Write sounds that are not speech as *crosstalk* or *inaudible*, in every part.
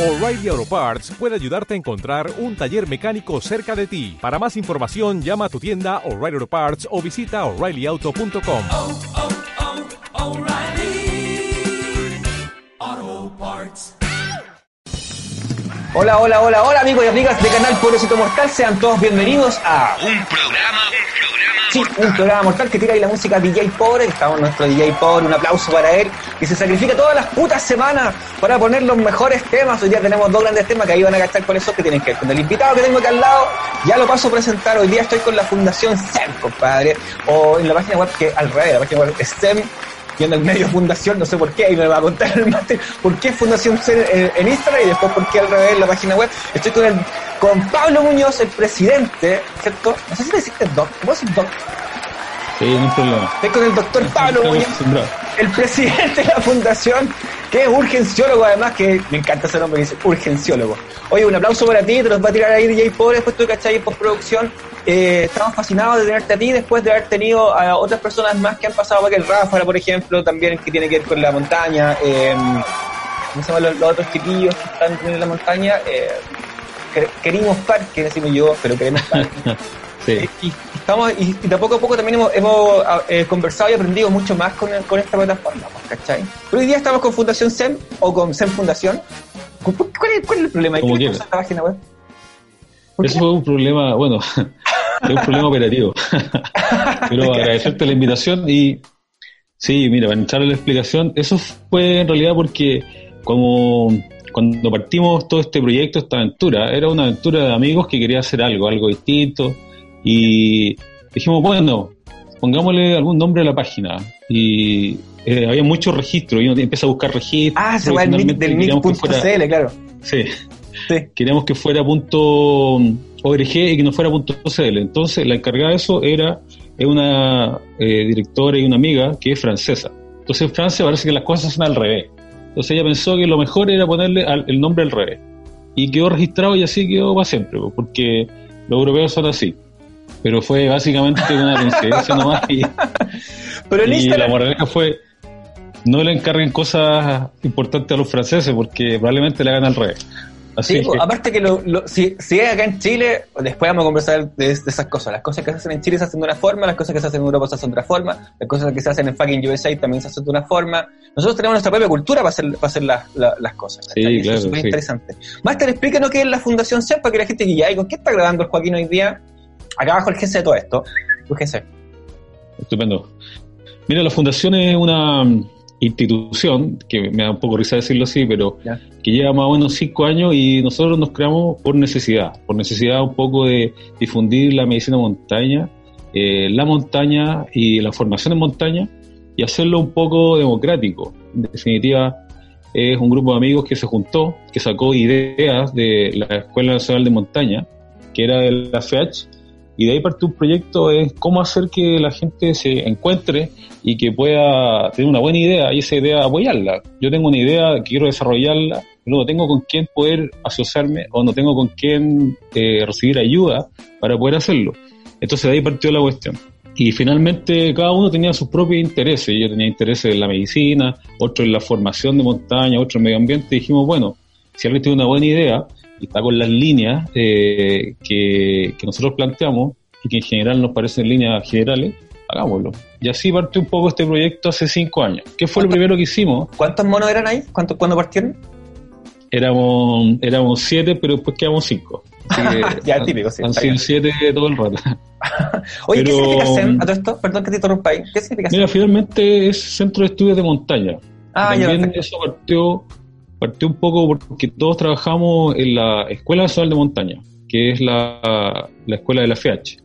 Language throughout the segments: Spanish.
O'Reilly Auto Parts puede ayudarte a encontrar un taller mecánico cerca de ti. Para más información, llama a tu tienda O'Reilly Auto Parts o visita oreillyauto.com. oh, oh, O'Reilly Auto Parts. Hola, hola, hola, hola amigos y amigas de Canal Pobrecito Mortal, sean todos bienvenidos a un programa sí, un programa mortal que tira ahí la música DJ Pobre, que estamos nuestro DJ Pobre, un aplauso para él, que se sacrifica todas las putas semanas para poner los mejores temas. Hoy día tenemos dos grandes temas que ahí van a cachar con eso que tienen que ver con el invitado que tengo acá al lado. Ya lo paso a presentar, hoy día estoy con la Fundación STEM, compadre, o en la página web que al revés, la página web STEM y en el medio fundación, no sé por qué, ahí me va a contar el máster por qué Fundación en, en Instagram y después por qué al revés en la página web. Estoy con el, con Pablo Muñoz, el presidente, ¿cierto? No sé si le deciste doc, ¿cómo decir doc? Sí, no hay problema. Estoy con el doctor Pablo Muñoz. El presidente de la fundación, que es urgenciólogo además, que me encanta ese nombre, dice urgenciólogo. Oye, un aplauso para ti, te los va a tirar ahí DJ Pobre, después tú cachai en postproducción. Eh, estamos fascinados de tenerte a ti después de haber tenido a otras personas más que han pasado, que el Rafa, por ejemplo, también que tiene que ver con la montaña. Eh, ¿Cómo se llaman los, otros chiquillos que están en la montaña? Eh, que- querimos parque, decimos yo, pero queremos parque. *laughs* Sí. Y, estamos, y, y de poco a poco también hemos, hemos, ah, eh, conversado y aprendido mucho más con, con esta plataforma, pues, ¿cachai? Pero hoy día estamos con Fundación SEM o con SEM Fundación. ¿Cu- cu- ¿Cuál es, cuál es el problema? ¿Qué le pasa a la página web? ¿Por Eso fue un problema, bueno, *laughs* es un problema operativo. *laughs* Pero agradecerte la invitación y sí, mira, para entrar a la explicación, eso fue en realidad porque como cuando partimos todo este proyecto, esta aventura, era una aventura de amigos que quería hacer algo, algo distinto y dijimos, bueno, pongámosle algún nombre a la página y eh, había muchos registros y uno empieza a buscar registros. Ah, se va el del mic.cl, claro. Sí, Sí. queríamos que fuera punto .org y que no fuera punto .cl. Entonces, la encargada de eso era es una eh, directora y una amiga que es francesa. Entonces, en Francia parece que las cosas son al revés. Entonces, ella pensó que lo mejor era ponerle al- el nombre al revés. Y quedó registrado y así quedó para siempre, porque los europeos son así. Pero fue básicamente una coincidencia nomás y, Pero y la moraleja fue no le encarguen cosas importantes a los franceses porque probablemente le hagan al revés. Así sí, que, pues, aparte que lo, lo- si, si es acá en Chile, después vamos a conversar de, de esas cosas. Las cosas que se hacen en Chile se hacen de una forma, las cosas que se hacen en Europa se hacen de otra forma, las cosas que se hacen en fucking USA también se hacen de una forma. Nosotros tenemos nuestra propia cultura para hacer, para hacer las, las, las cosas. Sí, ¿cachai? Eso claro, es súper sí. interesante. Máster, explícanos qué es la Fundación SEP para que la gente diga, "Ay, ¿con qué está grabando el Joaquín hoy día? Acá abajo el GC de todo esto. GC. Estupendo. Mira, la fundación es una mm, institución, que me da un poco risa decirlo así, pero Ya. que lleva más o menos cinco años y nosotros nos creamos por necesidad, por necesidad un poco de difundir la medicina montaña, eh, la montaña y la formación en montaña y hacerlo un poco democrático. En definitiva, es un grupo de amigos que se juntó, que sacó ideas de la Escuela Nacional de Montaña, que era de la FEH, y de ahí partió un proyecto es cómo hacer que la gente se encuentre y que pueda tener una buena idea y esa idea apoyarla. Yo tengo una idea quiero desarrollarla, pero no tengo con quién poder asociarme o no tengo con quién eh, recibir ayuda para poder hacerlo. Entonces de ahí partió la cuestión. Y finalmente cada uno tenía sus propios intereses. Yo tenía intereses en la medicina, otro en la formación de montaña, otro en medio ambiente. Y dijimos, bueno, si alguien tiene una buena idea está con las líneas eh, que, que nosotros planteamos y que en general nos parecen líneas generales, hagámoslo. Y así partió un poco este proyecto hace cinco años. ¿Qué fue lo primero que hicimos? ¿Cuántos monos eran ahí? ¿Cuántos, ¿Cuándo partieron? Éramos, éramos siete, pero después quedamos cinco. Que *laughs* Ya, típico, sí, Han sido siete todo el rato. *laughs* Oye, ¿qué Pero- significa SEM a todo esto? Perdón que te interrumpa ahí. ¿Qué significa SEM? Mira, finalmente es Centro de Estudios de Montaña. Ah, También eso partió, partió un poco porque todos trabajamos en la Escuela Nacional de Montaña, que es la, la escuela de la FEH.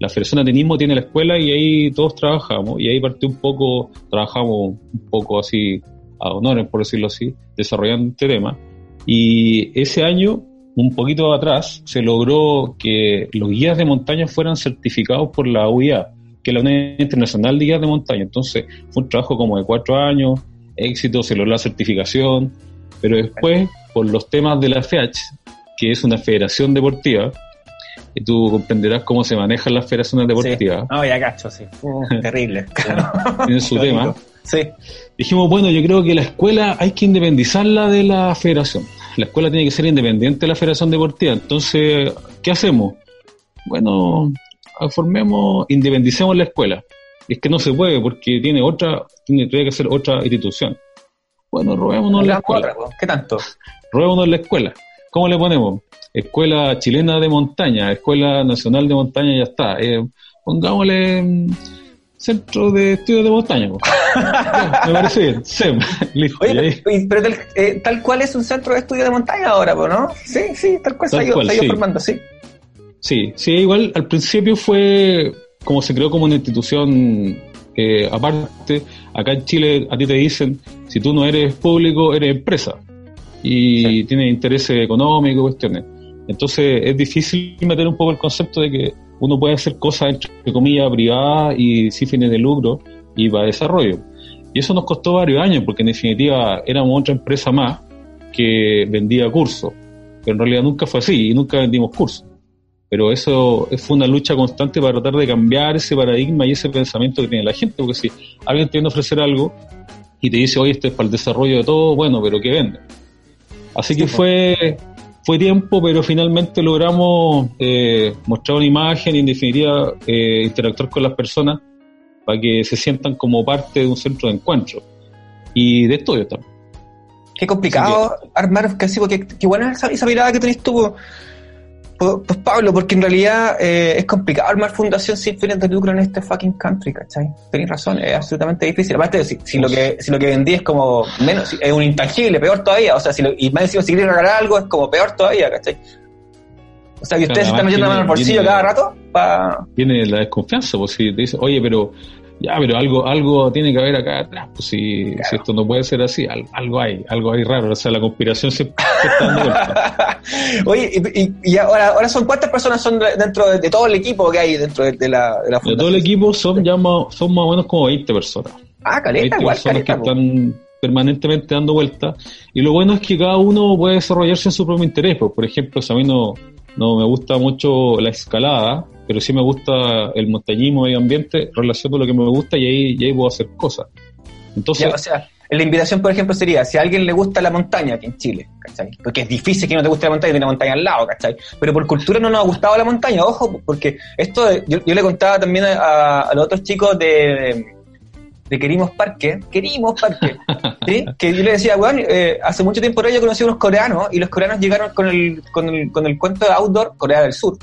La Federación de Atenismo tiene la escuela y ahí todos trabajamos. Y ahí partió un poco, trabajamos un poco así, a honores, por decirlo así, desarrollando este tema. Y ese año, un poquito atrás, se logró que los guías de montaña fueran certificados por la UIA, que es la Unión Internacional de Guías de Montaña. Entonces, fue un trabajo como de cuatro años, éxito, se logró la certificación, pero después, por los temas de la FEH, que es una federación deportiva, y tú comprenderás cómo se manejan las federaciones deportivas, Sí. No, ya cacho, sí. *laughs* Uh, terrible. *laughs* tienen su *laughs* tema. Sí. Dijimos, bueno, yo creo que la escuela hay que independizarla de la federación. la escuela tiene que ser independiente de la Federación Deportiva. Entonces, ¿qué hacemos? Bueno, formemos, independicemos la escuela. Es que no se puede porque tiene otra, tiene, tiene que ser otra institución. Bueno, robémonos la escuela. Otra. ¿Qué tanto? Robémonos la escuela. ¿Cómo le ponemos? Escuela chilena de montaña, Escuela Nacional de Montaña, ya está. Eh, pongámosle mm, Centro de Estudios de Montaña. *laughs* me parece bien. SEM. Listo. Oye, pero, tal, eh, tal cual es un centro de estudio de montaña ahora, ¿no? Sí, sí, tal cual se Tal ha ido, cual, se ha ido sí. formando, sí. Sí, sí, igual al principio fue como se creó como una institución eh, aparte. Acá en Chile a ti te dicen, si tú no eres público, eres empresa. Y Sí. tienes intereses económicos, cuestiones. Entonces es difícil meter un poco el concepto de que uno puede hacer cosas, entre comillas, privadas y sin fines de lucro y para desarrollo. Y eso nos costó varios años, porque en definitiva éramos otra empresa más que vendía cursos. Pero en realidad nunca fue así y nunca vendimos cursos. Pero eso fue una lucha constante para tratar de cambiar ese paradigma y ese pensamiento que tiene la gente, porque si alguien te viene a ofrecer algo y te dice, oye, esto es para el desarrollo de todo, bueno, pero ¿qué vende? Así que Sí, fue, fue tiempo, pero finalmente logramos eh, mostrar una imagen y en definitiva eh, interactuar con las personas para que se sientan como parte de un centro de encuentro y de estudio también. Qué complicado armar casi, porque qué buena esa, esa mirada que tenés tú, pues Pablo, porque en realidad eh, es complicado armar fundación sin fines de lucro en este fucking country, ¿cachai? Tenés razón, es absolutamente difícil. Aparte, si, si lo que si lo que vendí es como menos, es un intangible, peor todavía. O sea, si lo, y más encima si quieres regalar algo es como peor todavía, ¿cachai? O sea, que ustedes se están metiendo la mano al bolsillo tiene- cada rato para... tiene la desconfianza, pues si te dice, oye, pero ya, pero algo, algo tiene que haber acá atrás, pues si, si esto no puede ser así, al- algo hay, algo hay raro, o sea, la conspiración se está dando vuelta. *laughs* Oye, y, y- y ahora, ahora son cuántas personas son de- dentro de, de todo el equipo que hay dentro de, de la, de la De fundación. todo el equipo son ya más, son más o menos como 20 personas. Ah, 20 caleta, igual, personas caleta. que po. están permanentemente dando vueltas. Y lo bueno es que cada uno puede desarrollarse en su propio interés. Pues, por ejemplo, si a mí no, no me gusta mucho la escalada, pero sí me gusta el montañismo, medio ambiente, relaciono lo que me gusta y ahí, ahí puedo hacer cosas. Entonces, o sea, la invitación, por ejemplo, sería, si a alguien le gusta la montaña aquí en Chile, ¿cachai? Porque es difícil que no te guste la montaña y tiene montaña al lado, ¿cachai? Pero por cultura no nos ha gustado la montaña, ojo, porque esto, yo, yo le contaba también a, a los otros chicos de, de Querimos Parque, Querimos Parque, ¿sí? Que yo le decía, weón, eh, hace mucho tiempo yo conocí a unos coreanos y los coreanos llegaron con el, con el, con el cuento de outdoor, Corea del Sur.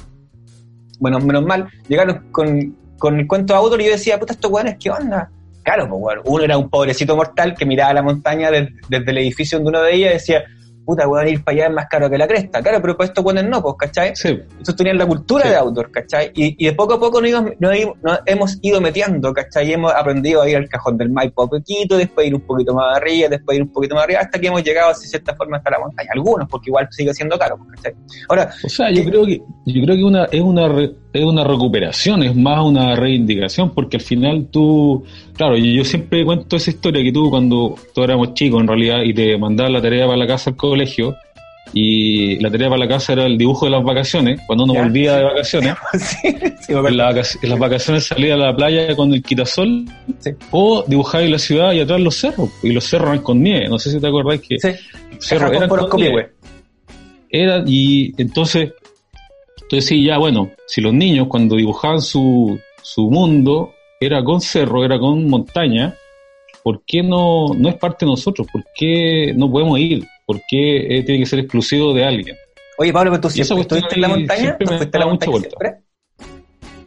Bueno, menos mal, llegaron con, con el cuento de outdoor y yo decía, puta, estos weones, ¿qué onda? Claro, pues bueno, uno era un pobrecito mortal que miraba la montaña des- desde el edificio donde uno veía y decía, puta, weón, ir para allá es más caro que la cresta. Claro, pero para estos weones no, pues, ¿cachai? sí, Entonces tenían la cultura Sí. de outdoor, ¿cachai? Y, y de poco a poco nos, íbamos- nos nos hemos ido metiendo, ¿cachai? Y hemos aprendido a ir al cajón del Maipo a poquito, después ir un poquito más arriba, después ir un poquito más arriba, hasta que hemos llegado, de cierta forma, hasta la montaña. Algunos, porque igual sigue siendo caro, pues, ¿cachai? Ahora, O sea, yo creo que yo creo que una es una re- es una recuperación, es más una reivindicación, porque al final tú, claro, yo, siempre cuento esa historia que tú cuando todos éramos chicos en realidad y te mandaban la tarea para la casa al colegio y la tarea para la casa era el dibujo de las vacaciones, cuando uno Ya. volvía de vacaciones, *laughs* sí, sí, me en, la las vacaciones salía a la playa con el quitasol Sí. o dibujar en la ciudad y atrás los cerros, y los cerros eran con nieve, no sé si te acordáis que los cerros eran con con nieve era y entonces entonces sí ya bueno si los niños cuando dibujaban su, su mundo era con cerro era con montaña ¿por qué no no es parte de nosotros? ¿por qué no podemos ir? ¿Por qué eh, tiene que ser exclusivo de alguien? Oye, Pablo, pero tú siempre estuviste en la montaña, ¿tú fuiste a la montaña vuelta. siempre?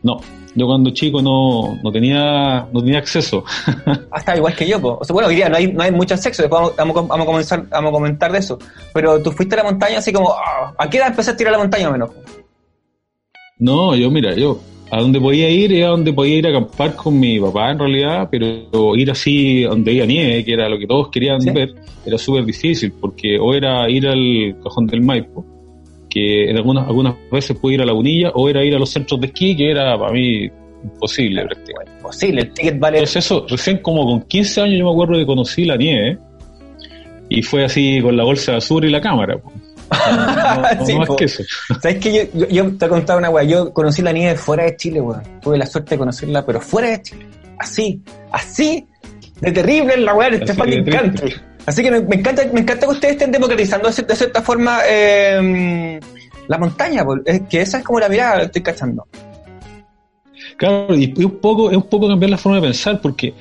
no yo cuando chico no, no tenía no tenía acceso *laughs* Ah, está igual que yo, po. O sea, bueno, hoy día no hay, no hay mucho sexo, después vamos, vamos, a- vamos a comenzar, vamos a comentar de eso. Pero tú fuiste a la montaña así como, ah, ¿a qué edad empezaste a ir a la montaña o menos? No, yo mira, yo a donde podía ir era donde podía ir a acampar con mi papá en realidad, pero ir así donde había nieve, que era lo que todos querían ¿Sí? ver, era súper difícil, porque o era ir al cajón del Maipo, que en algunas, algunas veces pude ir a la Unilla, o era ir a los centros de esquí, que era para mí imposible prácticamente. Posible, el ticket vale. Entonces eso, recién como con 15 años yo me acuerdo que conocí la nieve, y fue así con la bolsa de azul y la cámara. *laughs* No, no- no Sí, más po. que eso. ¿Sabes qué? Yo, yo, yo te he contado una weá. Yo conocí la nieve fuera de Chile, weón. Tuve la suerte de conocerla, pero fuera de Chile. Así, así de terrible es la weá de este Así de fucking triste. country. Así que me, me encanta, me encanta que ustedes estén democratizando de cier- de cierta forma eh, la montaña. Es que esa es como la mirada, estoy cachando. Claro, y es un poco, es un poco cambiar la forma de pensar, porque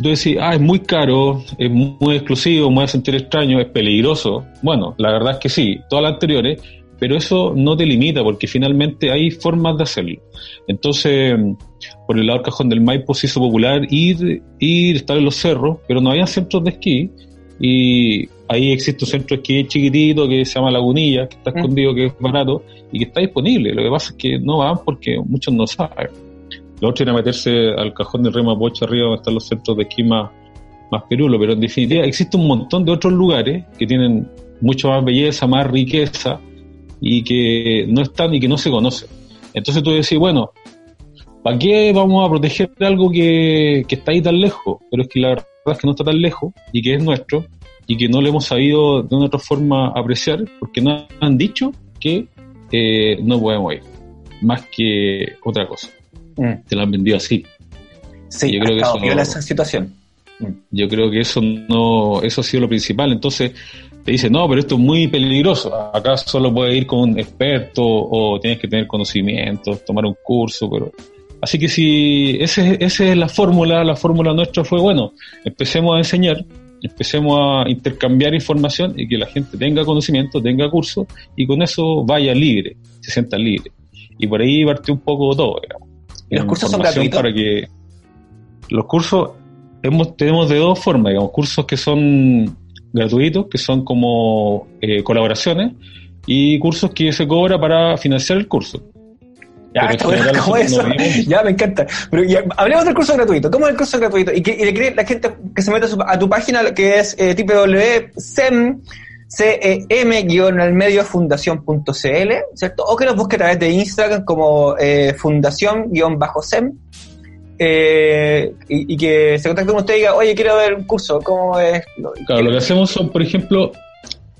tú decís, ah, es muy caro, es muy exclusivo, me voy a sentir extraño, es peligroso. Bueno, la verdad es que sí, todas las anteriores, pero eso no te limita, porque finalmente hay formas de hacerlo. Entonces, por el lado del cajón del Maipo se hizo popular ir, ir, estar en los cerros, pero no había centros de esquí, y ahí existe un centro de esquí chiquitito que se llama Lagunilla, que está Mm. escondido, que es barato, y que está disponible. Lo que pasa es que no van porque muchos no saben. Lo otro era meterse al cajón del Rema Pocha arriba donde están los centros de esquí más, más pero en definitiva existe un montón de otros lugares que tienen mucho más belleza, más riqueza y que no están y que no se conocen. Entonces tú decís, bueno, ¿para qué vamos a proteger algo que, que está ahí tan lejos? Pero es que la verdad es que no está tan lejos y que es nuestro y que no lo hemos sabido de una otra forma apreciar porque nos han dicho que eh, no podemos ir, más que otra cosa. Mm. Te lo han vendido así. Sí, Yo creo que eso- piola esa situación. Yo creo que eso no, eso ha sido lo principal. Entonces te dice, no, pero esto es muy peligroso. Acá solo puedes ir con un experto o tienes que tener conocimientos, tomar un curso, pero así que si ese, esa es la fórmula, la fórmula nuestra fue bueno, empecemos a enseñar, empecemos a intercambiar información y que la gente tenga conocimiento, tenga curso y con eso vaya libre, se sienta libre. Y por ahí partió un poco todo, digamos. ¿Y los cursos son gratuitos? Para que los cursos hemos, tenemos de dos formas, digamos, cursos que son gratuitos, que son como eh, colaboraciones, y cursos que se cobra para financiar el curso. Ya, *laughs* me encanta. Pero ya, hablemos del curso gratuito. ¿Cómo es el curso gratuito? Y que y le cree la gente que se mete a, tu página, que es eh, www.sem, CEM-almediofundación.cl, ¿cierto? O que nos busque a través de Instagram como eh, fundación-sem. eh, y, y que se contacte con usted y diga, oye, quiero ver un curso, ¿cómo es? Lo- Claro, lo que hacemos son, por ejemplo,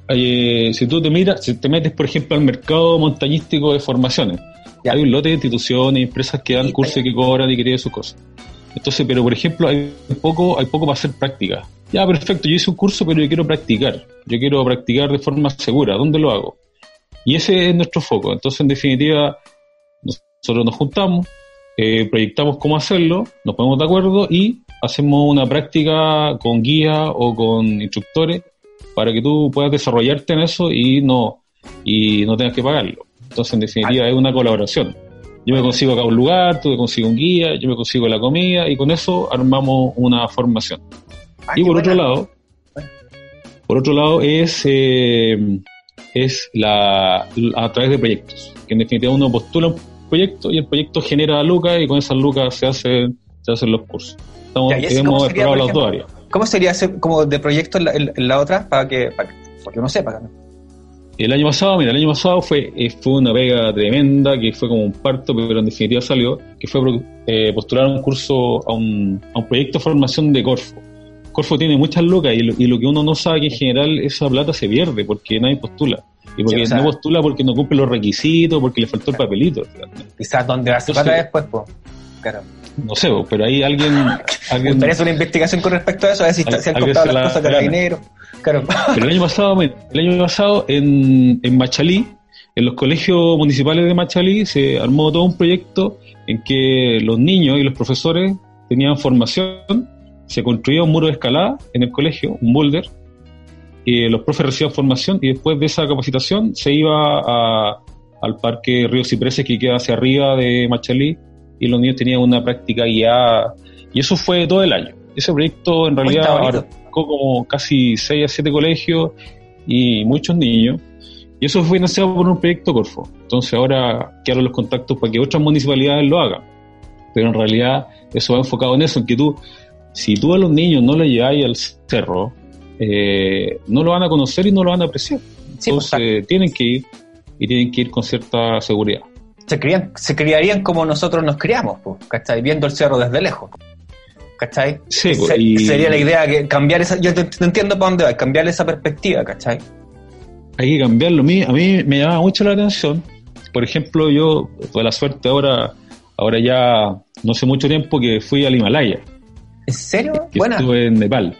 eh, si tú te miras, si te metes, por ejemplo, al mercado montañístico de formaciones, Ya. hay un lote de instituciones, empresas que dan Sí, cursos y que cobran y que tienen sus cosas. Entonces, pero por ejemplo, hay poco, hay poco para hacer práctica. Ya, perfecto, yo hice un curso, pero yo quiero practicar. Yo quiero practicar de forma segura. ¿Dónde lo hago? Y ese es nuestro foco. Entonces, en definitiva, nosotros nos juntamos, eh, proyectamos cómo hacerlo, nos ponemos de acuerdo y hacemos una práctica con guía o con instructores para que tú puedas desarrollarte en eso y no, y no tengas que pagarlo. Entonces, en definitiva, es una colaboración. Yo me consigo acá un lugar, tú me consigo un guía, yo me consigo la comida y con eso armamos una formación. Ah, y por otro buena. lado, por otro lado es, eh, es la, a través de proyectos. Que en definitiva uno postula un proyecto y el proyecto genera lucas y con esas lucas se hacen, se hacen los cursos. Estamos, Ya, ¿y ese cómo hemos sería, explorado las dos áreas. ¿Cómo sería ese, como de proyecto en la, en- en la otra? Para que, para que, porque uno sepa. ¿no? El año pasado, mira, el año pasado fue, eh, fue una pega tremenda, que fue como un parto, pero en definitiva salió, que fue eh, postular un curso a un, a un proyecto de formación de Corfo. Corfo tiene muchas lucas y lo, y lo que uno no sabe que en general esa plata se pierde porque nadie postula. Y porque Sí, o sea- no postula porque no cumple los requisitos, porque le faltó el papelito. Quizás donde va a plata después, pues. Claro. No sé, pero ahí alguien... *laughs* Alguien una investigación con respecto a eso, a ver si, está- si han contado se las la cosas carabineros. Claro. Pero el año pasado, el año pasado en, en Machalí, en los colegios municipales de Machalí, se armó todo un proyecto en que los niños y los profesores tenían formación, se construía un muro de escalada en el colegio, un boulder, y los profes recibían formación y después de esa capacitación se iba a- al parque Río Cipreses que queda hacia arriba de Machalí y los niños tenían una práctica guiada y eso fue todo el año. Ese proyecto en realidad abarcó como casi 6 a 7 colegios y muchos niños. Y eso fue financiado por un proyecto Corfo. Entonces ahora quedaron los contactos para que otras municipalidades lo hagan. Pero en realidad eso va enfocado en eso, en que tú, si tú a los niños no le lleváis al cerro, eh, no lo van a conocer y no lo van a apreciar. Sí, pues, Entonces tienen que ir y tienen que ir con cierta seguridad. Se, crían, se criarían como nosotros nos criamos, pues, ¿cachai? Viendo el cerro desde lejos. ¿Cachai? Sí, Se- y- Sería la idea que cambiar esa. Yo te, te entiendo para dónde va, cambiar esa perspectiva, ¿cachai? hay que cambiarlo. A mí, a mí me llama mucho la atención. Por ejemplo, yo tuve la suerte ahora, ahora ya no hace mucho tiempo que fui al Himalaya, ¿En serio? que Buena. estuve en Nepal.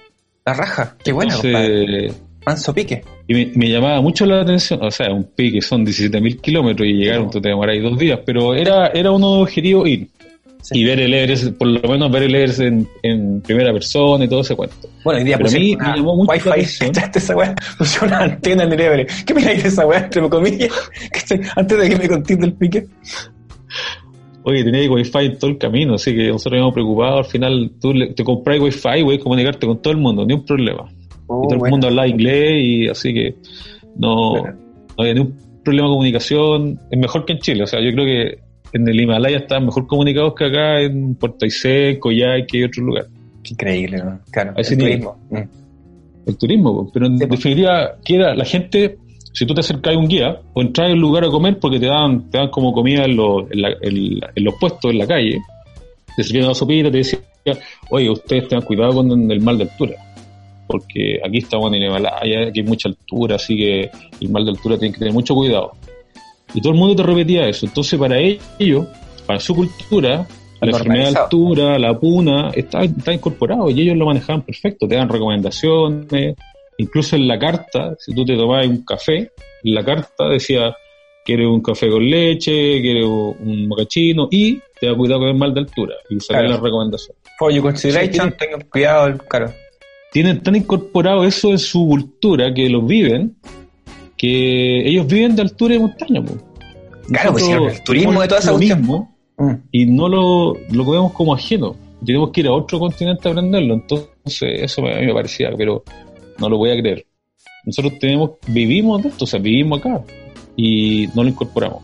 La raja, qué. Entonces, Manso pique. Y me, me llamaba mucho la atención, o sea, un pique son 17.000 kilómetros y llegaron, tú te demoráis dos días, pero era, era uno objetivo ir. Sí. Y ver el Everest, por lo menos ver el Everest en, en primera persona y todo ese cuento. Bueno, hoy día Pero a mí me llamó mucho la Wi-Fi, atención. *laughs* ¿cachaste esa weá? Pusieron una antena en el Everest. ¿Qué miráis de esa weá, entre comillas? *laughs* Antes de que me contéis del pique. Oye, tenía wifi en todo el camino, así que nosotros íbamos preocupados. Al final, tú le- te compras wifi y puedes comunicarte con todo el mundo, ni un problema. Oh, y todo el bueno. mundo hablaba inglés y así que no, Bueno. no había ningún problema de comunicación. Es mejor que en Chile, o sea, yo creo que en el Himalaya están mejor comunicados que acá en Puerto Aysén, Coyhaique y otros lugares. Increíble, ¿no? Claro, ese el turismo. Mm. El turismo, pero en Sí, definitiva, que era la gente, si tú te acercas a un guía o entras a un lugar a comer porque te dan, te dan como comida en los, en, la- en en los puestos, en la calle, te sirvieron la sopita, te decía, oye, ustedes tengan cuidado con el mal de altura, porque aquí estamos en el Himalaya, aquí hay mucha altura, así que el mal de altura tiene que tener mucho cuidado. Y todo el mundo te repetía eso. Entonces, para ellos, para su cultura, la enfermedad de altura, la puna, está, está incorporado y ellos lo manejaban perfecto. Te dan recomendaciones, incluso en la carta, si tú te tomabas un café, en la carta decía, quieres un café con leche, quieres un mocachino y te da cuidado con el mal de altura y salían Claro. las recomendaciones. For your consideration, tengan cuidado, claro. Tienen tan incorporado eso en su cultura que lo viven, que ellos viven de altura y montaña. po. Claro, pues, Nosotros sí, el turismo de toda esa mismo Mm. y no lo, lo vemos como ajeno. Tenemos que ir a otro continente a aprenderlo. Entonces, eso me- a mí me parecía, pero no lo voy a creer. Nosotros tenemos, vivimos de esto, o sea, vivimos acá y no lo incorporamos.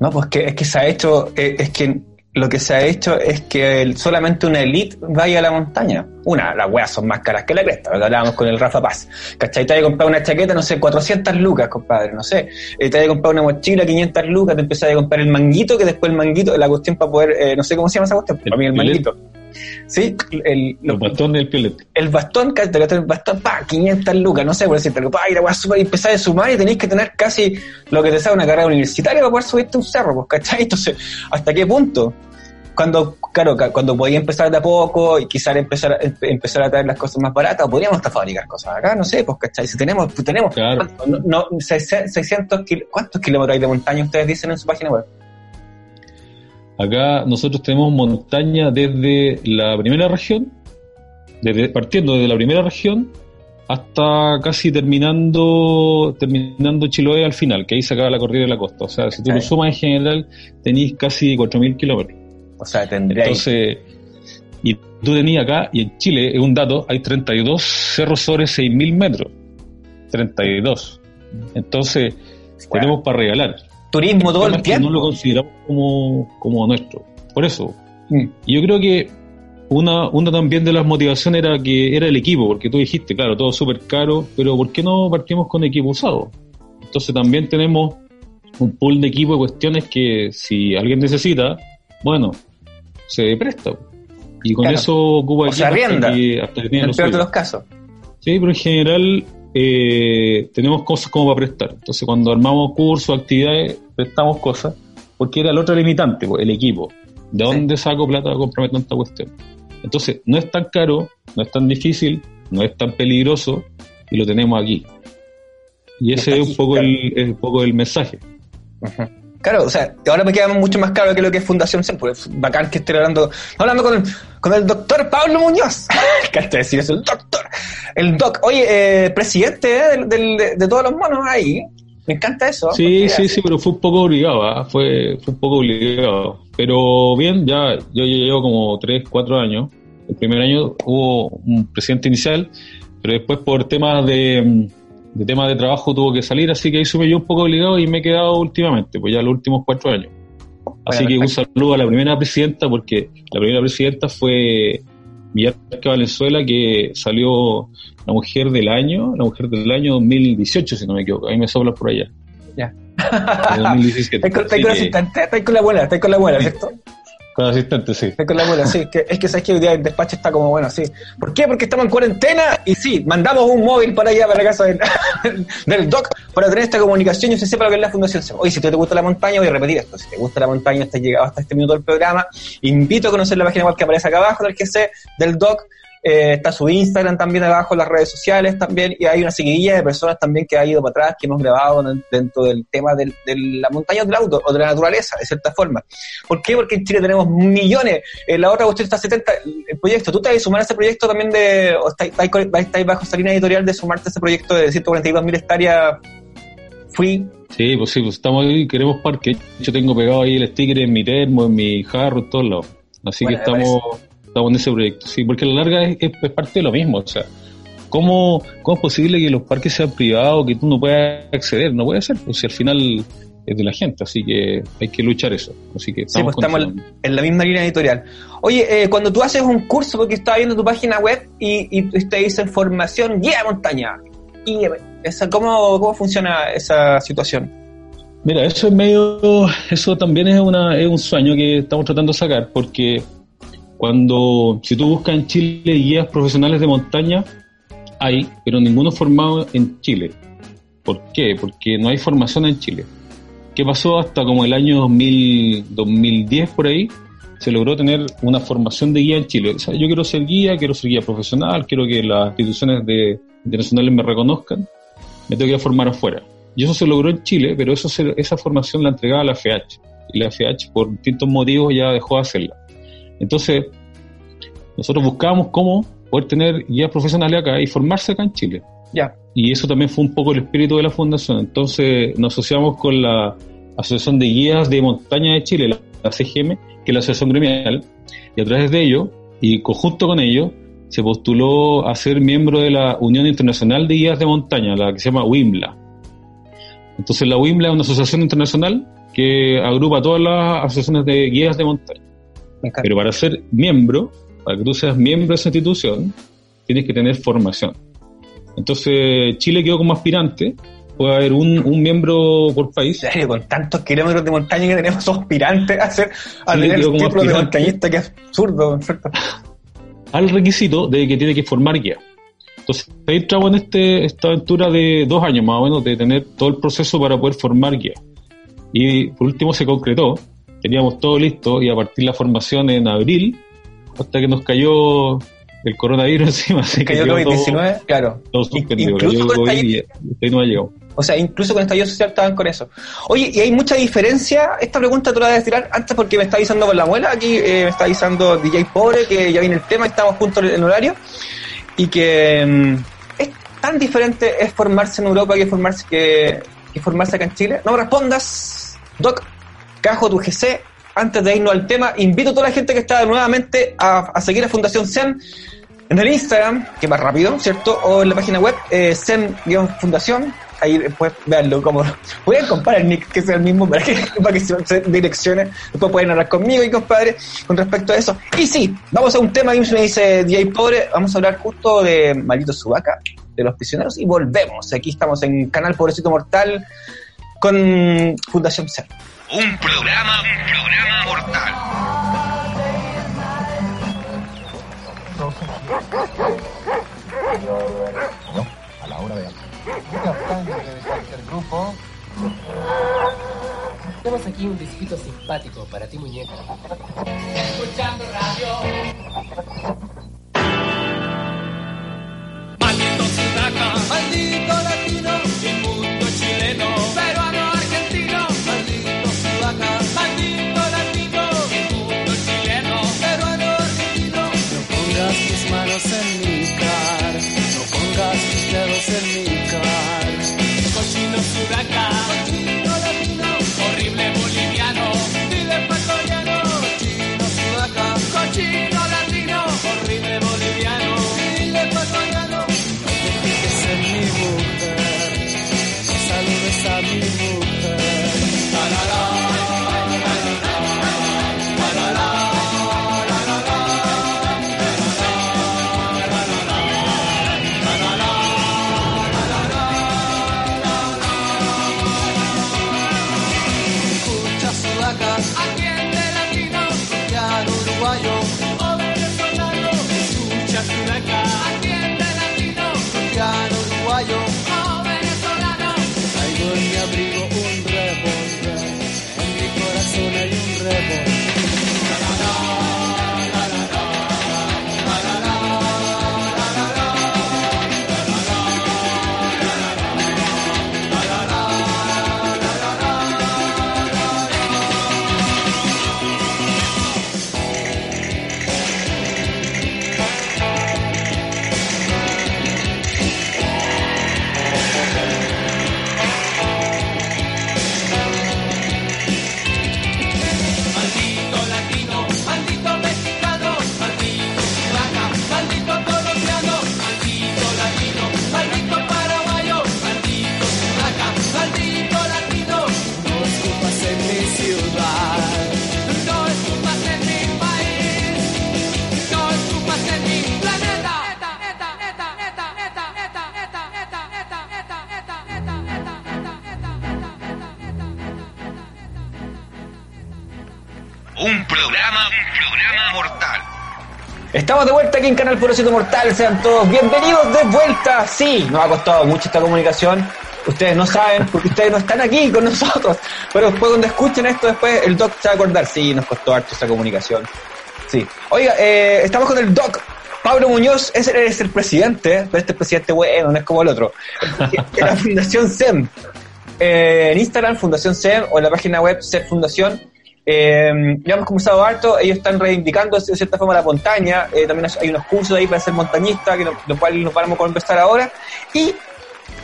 No, pues que, es que se ha hecho, eh, es que lo que se ha hecho es que el- solamente una elite vaya a la montaña. Una, las weas son más caras que la cresta, lo que hablábamos con el Rafa Paz. ¿Cachai? Te vas a comprar una chaqueta, no sé, 400 lucas, compadre, no sé. Eh, te vas a comprar una mochila, 500 lucas, te empezás a comprar el manguito, que después el manguito, la cuestión para poder, eh, no sé cómo se llama esa cuestión, para mí el manguito. Sí, el, Los del piolet. el bastón, ca- te gastas el bastón, pa, 500 lucas, no sé, por decirte algo, pa, y la weá super y empezás a sumar y tenéis que tener casi lo que te sale una carrera universitaria para poder subirte un cerro, pues, ¿cachai? Entonces, ¿hasta qué punto? Cuando, claro, cuando podía empezar de a poco y quizás empezar, a- empe- empezar a traer las cosas más baratas, podríamos hasta fabricar cosas acá, no sé, pues, ¿cachai? Si tenemos, pues, tenemos, Claro. no, no, seis- 600 kil- ¿cuántos kilómetros hay de montaña ustedes dicen en su página web? Acá nosotros tenemos montaña desde la primera región, desde, partiendo desde la primera región hasta casi terminando terminando Chiloé al final, que ahí se acaba la cordillera de la costa. O sea, si tú lo sumas en general, tenéis casi 4.000 kilómetros. O sea, tendría Entonces, y tú tenías acá, y en Chile, es un dato, hay 32 cerros sobre 6.000 metros. 32. Entonces, tenemos para regalar. Turismo todo el tiempo. no lo consideramos como, como nuestro. Por eso. Mm. Yo creo que una, una también de las motivaciones era que era el equipo, porque tú dijiste, claro, todo súper caro, pero ¿por qué no partimos con equipo usado? Entonces también tenemos un pool de equipo de cuestiones que si alguien necesita, bueno, se presta. Y con Claro. eso ocupa O se hasta arrienda, que- hasta que tiene En el peor de los casos. Sí, pero en general eh, tenemos cosas como para prestar. Entonces, cuando armamos cursos, actividades, prestamos cosas, porque era la otra limitante, el equipo. ¿De dónde saco plata para comprarme tanta cuestión? Entonces, no es tan caro, no es tan difícil, no es tan peligroso, y lo tenemos aquí. Y ese Está es un poco, el, es un poco el mensaje. Claro, o sea, ahora me queda mucho más claro que lo que es Fundación SEM, pues es bacán que esté hablando, hablando con, con el doctor Pablo Muñoz. *laughs* ¿Qué decir eso? El doctor. El doc. Oye, eh, presidente eh, del- del- de, de todos los monos ahí. Me encanta eso. Sí, sí, sí, pero fue un poco obligado, ¿ah? fue, fue un poco obligado. Pero bien, ya yo llevo como 3, 4 años. El primer año hubo un presidente inicial, pero después por temas de, de temas de trabajo tuvo que salir, así que ahí supe yo un poco obligado y me he quedado últimamente, pues ya los últimos 4 años. Así Bueno, que un saludo a la primera presidenta, porque la primera presidenta fue Villarca Valenzuela, que salió la mujer del año, la mujer del año 2018, si no me equivoco. Ahí me sopla por allá. Ya. De 2017. *laughs* Estáis con, con la abuela, estáis con la abuela, ¿cierto? Con asistente, sí. Es que sabes que hoy día el despacho está como bueno, sí. ¿Por qué? Porque estamos en cuarentena y sí, mandamos un móvil para allá, para la casa del, *laughs* doc, para tener esta comunicación y usted sepa lo que es la Fundación SEM. Oye, si te, te gusta la montaña, voy a repetir esto. Si te gusta la montaña, hasta llegado hasta este minuto del programa, invito a conocer la página web que aparece acá abajo del que sé, del doc. Eh, está su Instagram también abajo, las redes sociales también, y hay una seguidilla de personas también que ha ido para atrás, que hemos grabado en- dentro del tema del- de la montaña del auto, o de la naturaleza, de cierta forma. ¿Por qué? Porque en Chile tenemos millones, eh, la otra cuestión está 70, el proyecto, ¿tú te vas a sumar a ese proyecto también de, o estáis, estáis bajo esa línea editorial de sumarte a ese proyecto de 142 mil hectáreas free? Sí, pues sí, pues estamos ahí, queremos parque. Yo tengo pegado ahí el sticker en mi termo, en mi jarro, en todos lados. Así Bueno, que estamos, estamos en ese proyecto. Sí, porque a la larga es, es- es parte de lo mismo. O sea, ¿cómo, ¿cómo es posible que los parques sean privados, que tú no puedas acceder? No puede ser, pues si al final es de la gente. Así que hay que luchar eso. Así que Sí, estamos, pues estamos en la misma línea editorial. Oye, eh, cuando tú haces un curso, porque estaba viendo tu página web y, y te dicen formación guía de montaña. Y esa, ¿cómo, ¿Cómo funciona esa situación? Mira, eso es medio, eso también es, una, es un sueño que estamos tratando de sacar, porque cuando, si tú buscas en Chile guías profesionales de montaña, hay, pero ninguno formado en Chile. ¿Por qué? Porque no hay formación en Chile. ¿Qué pasó hasta como el año 2000, 2010 por ahí? Se logró tener una formación de guía en Chile. O sea, yo quiero ser guía, quiero ser guía profesional, quiero que las instituciones de, internacionales me reconozcan, me tengo que formar afuera. Y eso se logró en Chile, pero eso se- esa formación la entregaba la FH. Y la FH, por distintos motivos, ya dejó de hacerla. Entonces, nosotros buscábamos cómo poder tener guías profesionales acá y formarse acá en Chile. Ya. Y eso también fue un poco el espíritu de la fundación. Entonces, nos asociamos con la Asociación de Guías de Montaña de Chile, la CGM, que es la asociación gremial, y a través de ello, y conjunto con ello, se postuló a ser miembro de la Unión Internacional de Guías de Montaña, la que se llama WIMLA. Entonces la WIMLA es una asociación internacional que agrupa todas las asociaciones de guías de montaña. Pero para ser miembro, para que tú seas miembro de esa institución, tienes que tener formación. Entonces Chile quedó como aspirante, puede haber un, un miembro por país. Serio, con tantos kilómetros de montaña que tenemos aspirantes a, ser, a tener el título de montañista, que es absurdo. ¿cierto? al requisito de que tiene que formar guía. Entonces, ahí entramos en este, esta aventura de dos años más o menos de tener todo el proceso para poder formar guía. Y por último se concretó, teníamos todo listo y a partir la formación en abril, hasta que nos cayó el coronavirus *laughs* encima, Cayó todo, COVID-19, claro. todo suspendido, Incluso con COVID y ahí no ha llegado. O sea, incluso con estallido social estaban con eso. Oye, y hay mucha diferencia. Esta pregunta tú la debes tirar antes porque me está avisando por la abuela. Aquí eh, me está avisando DJ Pobre que ya viene el tema, estamos juntos en el horario. Y que mm, es tan diferente es formarse en Europa que formarse, que, que formarse acá en Chile. No me respondas, Doc. Cajo tu GC. Antes de irnos al tema, invito a toda la gente que está nuevamente a, seguir a Fundación SEM en el Instagram, que va rápido, ¿cierto? O en la página web, eh, SEM-Fundación. Ahí después veanlo como. *laughs* Voy a comparar el nick que sea el mismo para que, *laughs* para que se, direccione. Después pueden hablar conmigo y compadre con respecto a eso. Y sí, vamos a un tema que me dice DJ Pobre. Vamos a hablar justo de Maldito Subaca, de los prisioneros, y volvemos. Aquí estamos en Canal Pobrecito Mortal con Fundación SEM. Un programa, un programa mortal. a la hora de ser el grupo. Tenemos aquí un disquito simpático para ti, muñeca. Maldito sudaca, maldito latino, el Estamos de vuelta aquí en Canal Porosito Mortal, sean todos bienvenidos de vuelta. Sí, nos ha costado mucho esta comunicación. Ustedes no saben porque ustedes no están aquí con nosotros. Pero después cuando escuchen esto, después el Doc se va a acordar. Sí, nos costó harto esta comunicación. Sí. Oiga, eh, estamos con el Doc. Pablo Muñoz es, es el presidente, pero este presidente bueno, no es como el otro. De *laughs* la Fundación SEM. Eh, en Instagram, Fundación SEM, o en la página web SEM Fundación. Eh, ya hemos conversado harto, ellos están reivindicando de cierta forma la montaña, eh, también hay unos cursos ahí para ser montañista, que no, lo cual nos vamos a empezar ahora. Y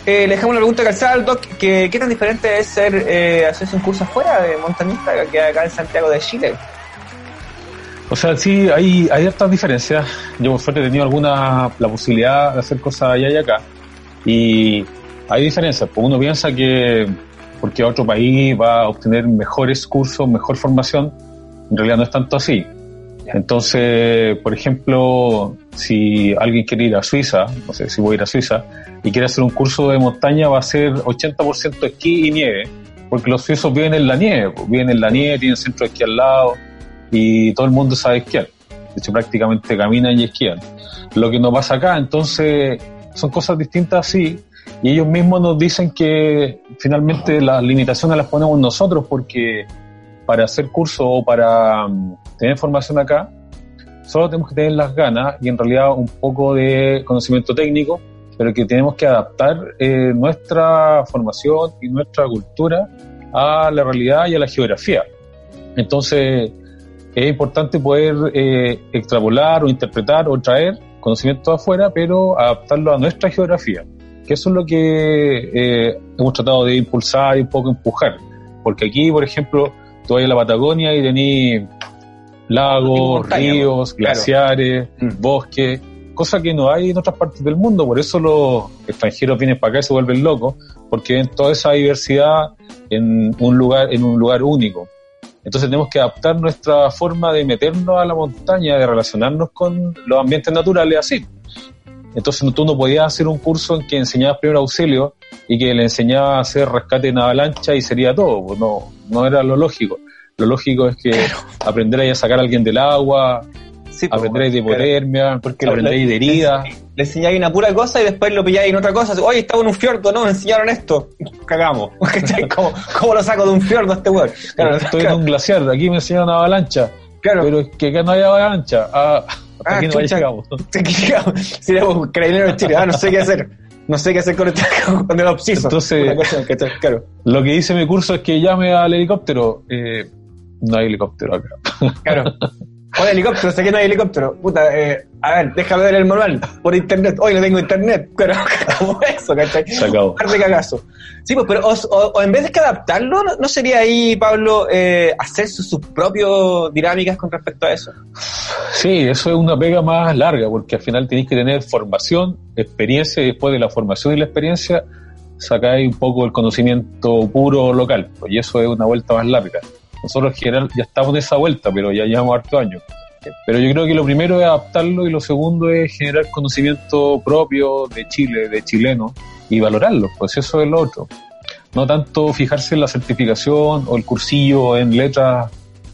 eh, le dejamos una pregunta calzada al Doc, que qué tan diferente es ser eh, hacerse un curso afuera de montañista que acá en Santiago de Chile. O sea, sí, hay, hay hartas diferencias. Yo por suerte he tenido alguna, la posibilidad de hacer cosas allá y acá. Y hay diferencias. Pues uno piensa que porque otro país va a obtener mejores cursos, mejor formación, en realidad no es tanto así. Entonces, por ejemplo, si alguien quiere ir a Suiza, no sé si voy a ir a Suiza, y quiere hacer un curso de montaña, va a ser 80% esquí y nieve, porque los suizos viven en la nieve, pues, viven en la nieve, tienen centro de esquí al lado, y todo el mundo sabe esquiar. De hecho, prácticamente caminan y esquían. Lo que no pasa acá, entonces, son cosas distintas así, y ellos mismos nos dicen que finalmente las limitaciones las ponemos nosotros porque para hacer curso o para um, tener formación acá, solo tenemos que tener las ganas y en realidad un poco de conocimiento técnico, pero que tenemos que adaptar eh, nuestra formación y nuestra cultura a la realidad y a la geografía. Entonces, es importante poder eh, extrapolar o interpretar o traer conocimiento de afuera, pero adaptarlo a nuestra geografía que eso es lo que eh, hemos tratado de impulsar y un poco empujar. Porque aquí, por ejemplo, tú vas a la Patagonia y tenés lagos, Montaña, ríos, claro. glaciares, Mm. bosques, cosa que no hay en otras partes del mundo. Por eso los extranjeros vienen para acá y se vuelven locos, porque ven toda esa diversidad en un lugar, en un lugar único. Entonces tenemos que adaptar nuestra forma de meternos a la montaña, de relacionarnos con los ambientes naturales así. Entonces tú no podías hacer un curso en que enseñabas primer auxilio y que le enseñabas a hacer rescate en avalancha y sería todo. Pues no, no era lo lógico. Lo lógico es que aprender ahí a sacar a alguien del agua, Sí, pues, aprender ahí de claro. hipotermia, Porque lo- aprender ahí de herida. Le enseñáis una pura cosa y después lo pilláis en otra cosa. Oye, estaba en un fiordo, no, me enseñaron esto. Cagamos. *laughs* ¿Cómo, ¿Cómo lo saco de un fiordo a este weón? Claro, Estoy claro, en un glaciar, aquí me enseñaron avalancha. claro. Pero es que acá no hay avalancha. Ah, Ah, chucha. que. Si éramos carabineros de Chile, ah, no sé qué hacer. No sé qué hacer con, este, *laughs* con el obsiso. Entonces- cosa, ¿cachai? claro, Lo que dice mi curso es que llame al helicóptero. Eh, no hay helicóptero acá. claro. *laughs* Oye, helicóptero, sé que no hay helicóptero. Puta, eh, a ver, déjame ver el manual por internet. Hoy no tengo internet. Pero *laughs* como eso, ¿cachai? Se acabó. Un par de cagazos. Sí, pues, pero o, o- o en vez de que adaptarlo, ¿no, no sería ahí, Pablo, eh, hacer sus, sus propias dinámicas con respecto a eso? Sí, eso es una pega más larga, porque al final tenéis que tener formación, experiencia, y después de la formación y la experiencia sacáis un poco el conocimiento puro local, pues, y eso es una vuelta más larga. Nosotros en general ya estamos en esa vuelta, pero ya llevamos harto años. Pero yo creo que lo primero es adaptarlo y lo segundo es generar conocimiento propio de Chile, de chileno, y valorarlo, pues eso es lo otro. No tanto fijarse en la certificación o el cursillo en letras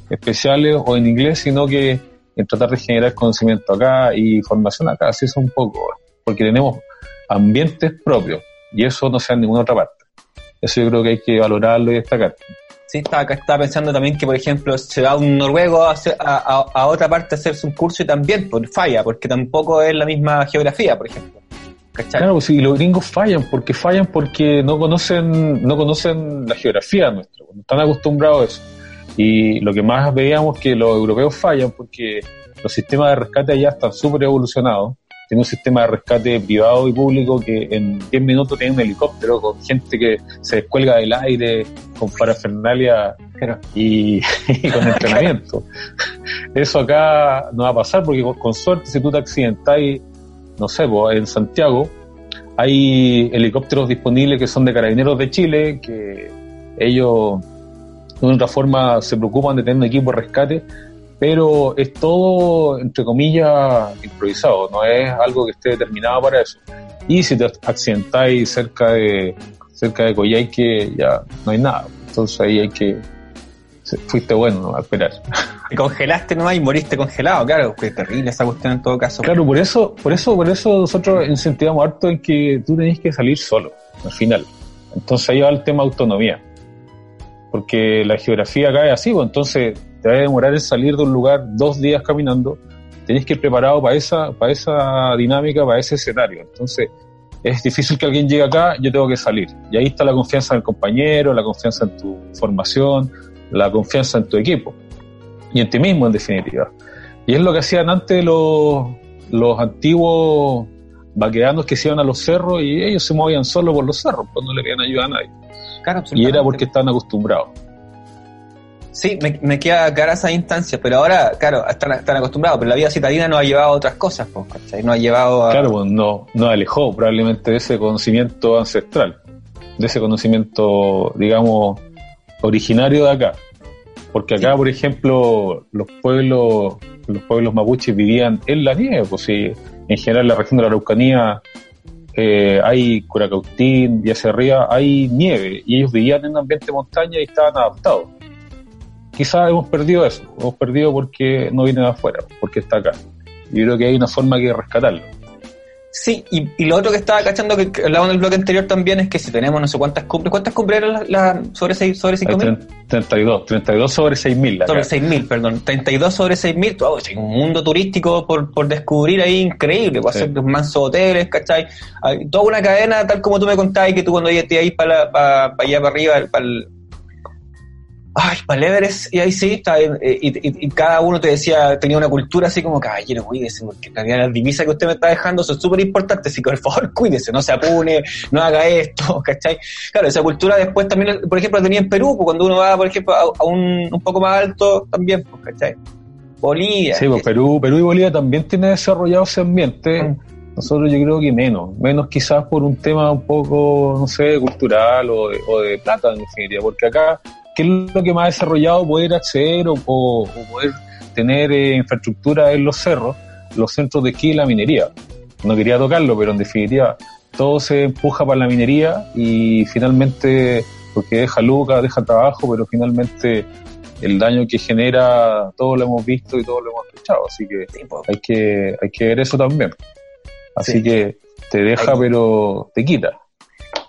especiales o en inglés, sino que en tratar de generar conocimiento acá y formación acá, así es un poco, porque tenemos ambientes propios y eso no se da en ninguna otra parte. Eso yo creo que hay que valorarlo y destacar. Sí, estaba, estaba pensando también que, por ejemplo, se va un noruego a, hacer- a, a- otra parte a hacerse un curso y también pues, falla, porque tampoco es la misma geografía, por ejemplo. Claro, sí, los gringos fallan, porque fallan porque no conocen, no conocen la geografía nuestra, no están acostumbrados a eso. Y lo que más veíamos que los europeos fallan porque los sistemas de rescate allá están súper evolucionados. Tiene un sistema de rescate privado y público que en 10 minutos tiene un helicóptero con gente que se descuelga del aire, con parafernalia Claro. y, *laughs* y con entrenamiento. Eso acá no va a pasar porque con, con suerte si tú te accidentas no sé, pues, en Santiago hay helicópteros disponibles que son de carabineros de Chile, que ellos de una otra forma se preocupan de tener un equipo de rescate, pero es todo, entre comillas, improvisado, no es algo que esté determinado para eso. Y si te accidentáis cerca de cerca de Coyhaique, ya no hay nada. Entonces ahí hay que... Fuiste bueno, ¿no? A esperar. Te *laughs* congelaste nomás y moriste congelado, claro. Qué terrible esa cuestión en todo caso. Claro, por eso, por eso, por eso nosotros incentivamos harto en que tú tenés que salir solo, al final. Entonces ahí va el tema autonomía. Porque la geografía acá es así, pues, entonces te va a demorar en salir de un lugar dos días caminando, tenés que ir preparado para esa, para esa dinámica, para ese escenario. Entonces, es difícil que alguien llegue acá, yo tengo que salir. Y ahí está la confianza en el compañero, la confianza en tu formación, la confianza en tu equipo. Y en ti mismo, en definitiva. Y es lo que hacían antes los, los antiguos vaqueanos que se iban a los cerros y ellos se movían solo por los cerros, pues no le pedían ayuda a nadie. Claro, Y era porque estaban acostumbrados. Sí, me, me queda clara esa instancia, pero ahora, claro, están, están acostumbrados, pero la vida citadina nos ha llevado a otras cosas, pues, ¿cachai? Nos ha llevado a... Claro, pues no, no alejó probablemente de ese conocimiento ancestral, de ese conocimiento, digamos, originario de acá. Porque acá, por ejemplo, los pueblos, los pueblos mapuches vivían en la nieve, pues sí, en general en la región de la Araucanía eh, hay Curacautín y hacia arriba hay nieve, y ellos vivían en un ambiente de montaña y estaban adaptados. Quizás hemos perdido eso, hemos perdido porque no viene de afuera, porque está acá. Yo creo que hay una forma que rescatarlo. Sí, y, y lo otro que estaba cachando que, hablaba en el bloque anterior también es que si tenemos no sé cuántas cumbres, ¿cuántas cumbres eran las las- sobre seis, sobre Hay 5.000? 32, 32 sobre 6.000. Sobre acá. 6.000, perdón. 32 sobre 6.000. Oh, hay un mundo turístico por, por descubrir ahí increíble. Puede Sí. ser mansos hoteles, ¿cachai? Hay toda una cadena, tal como tú me contabas, que tú cuando ibas ahí para, para, para allá para arriba, para el... Ay, para el Everest, y ahí sí, está, eh, y, y- y cada uno te decía, tenía una cultura así como, caballero, cuídese, porque las divisas que usted me está dejando son súper importantes, así que por favor cuídese, no se apune, no haga esto, *laughs* ¿cachai? Claro, esa cultura después también, por ejemplo, la tenía en Perú, pues, cuando uno va, por ejemplo, a, a un, un poco más alto, también, pues, ¿cachai? Bolivia. Sí, pues Perú, Perú y Bolivia también tienen desarrollado ese ambiente. Mm. Nosotros yo creo que menos, menos quizás por un tema un poco, no sé, cultural o de, o de plata en definitiva, porque acá, ¿qué es lo que más ha desarrollado poder acceder o, o- o poder tener eh, infraestructura en los cerros, los centros de esquí y la minería? No quería tocarlo, pero en definitiva todo se empuja para la minería y finalmente, porque deja lucas, deja trabajo, pero finalmente el daño que genera, todos lo hemos visto y todos lo hemos escuchado, así que hay que, hay que ver eso también. Así Sí. que te deja, pero te quita.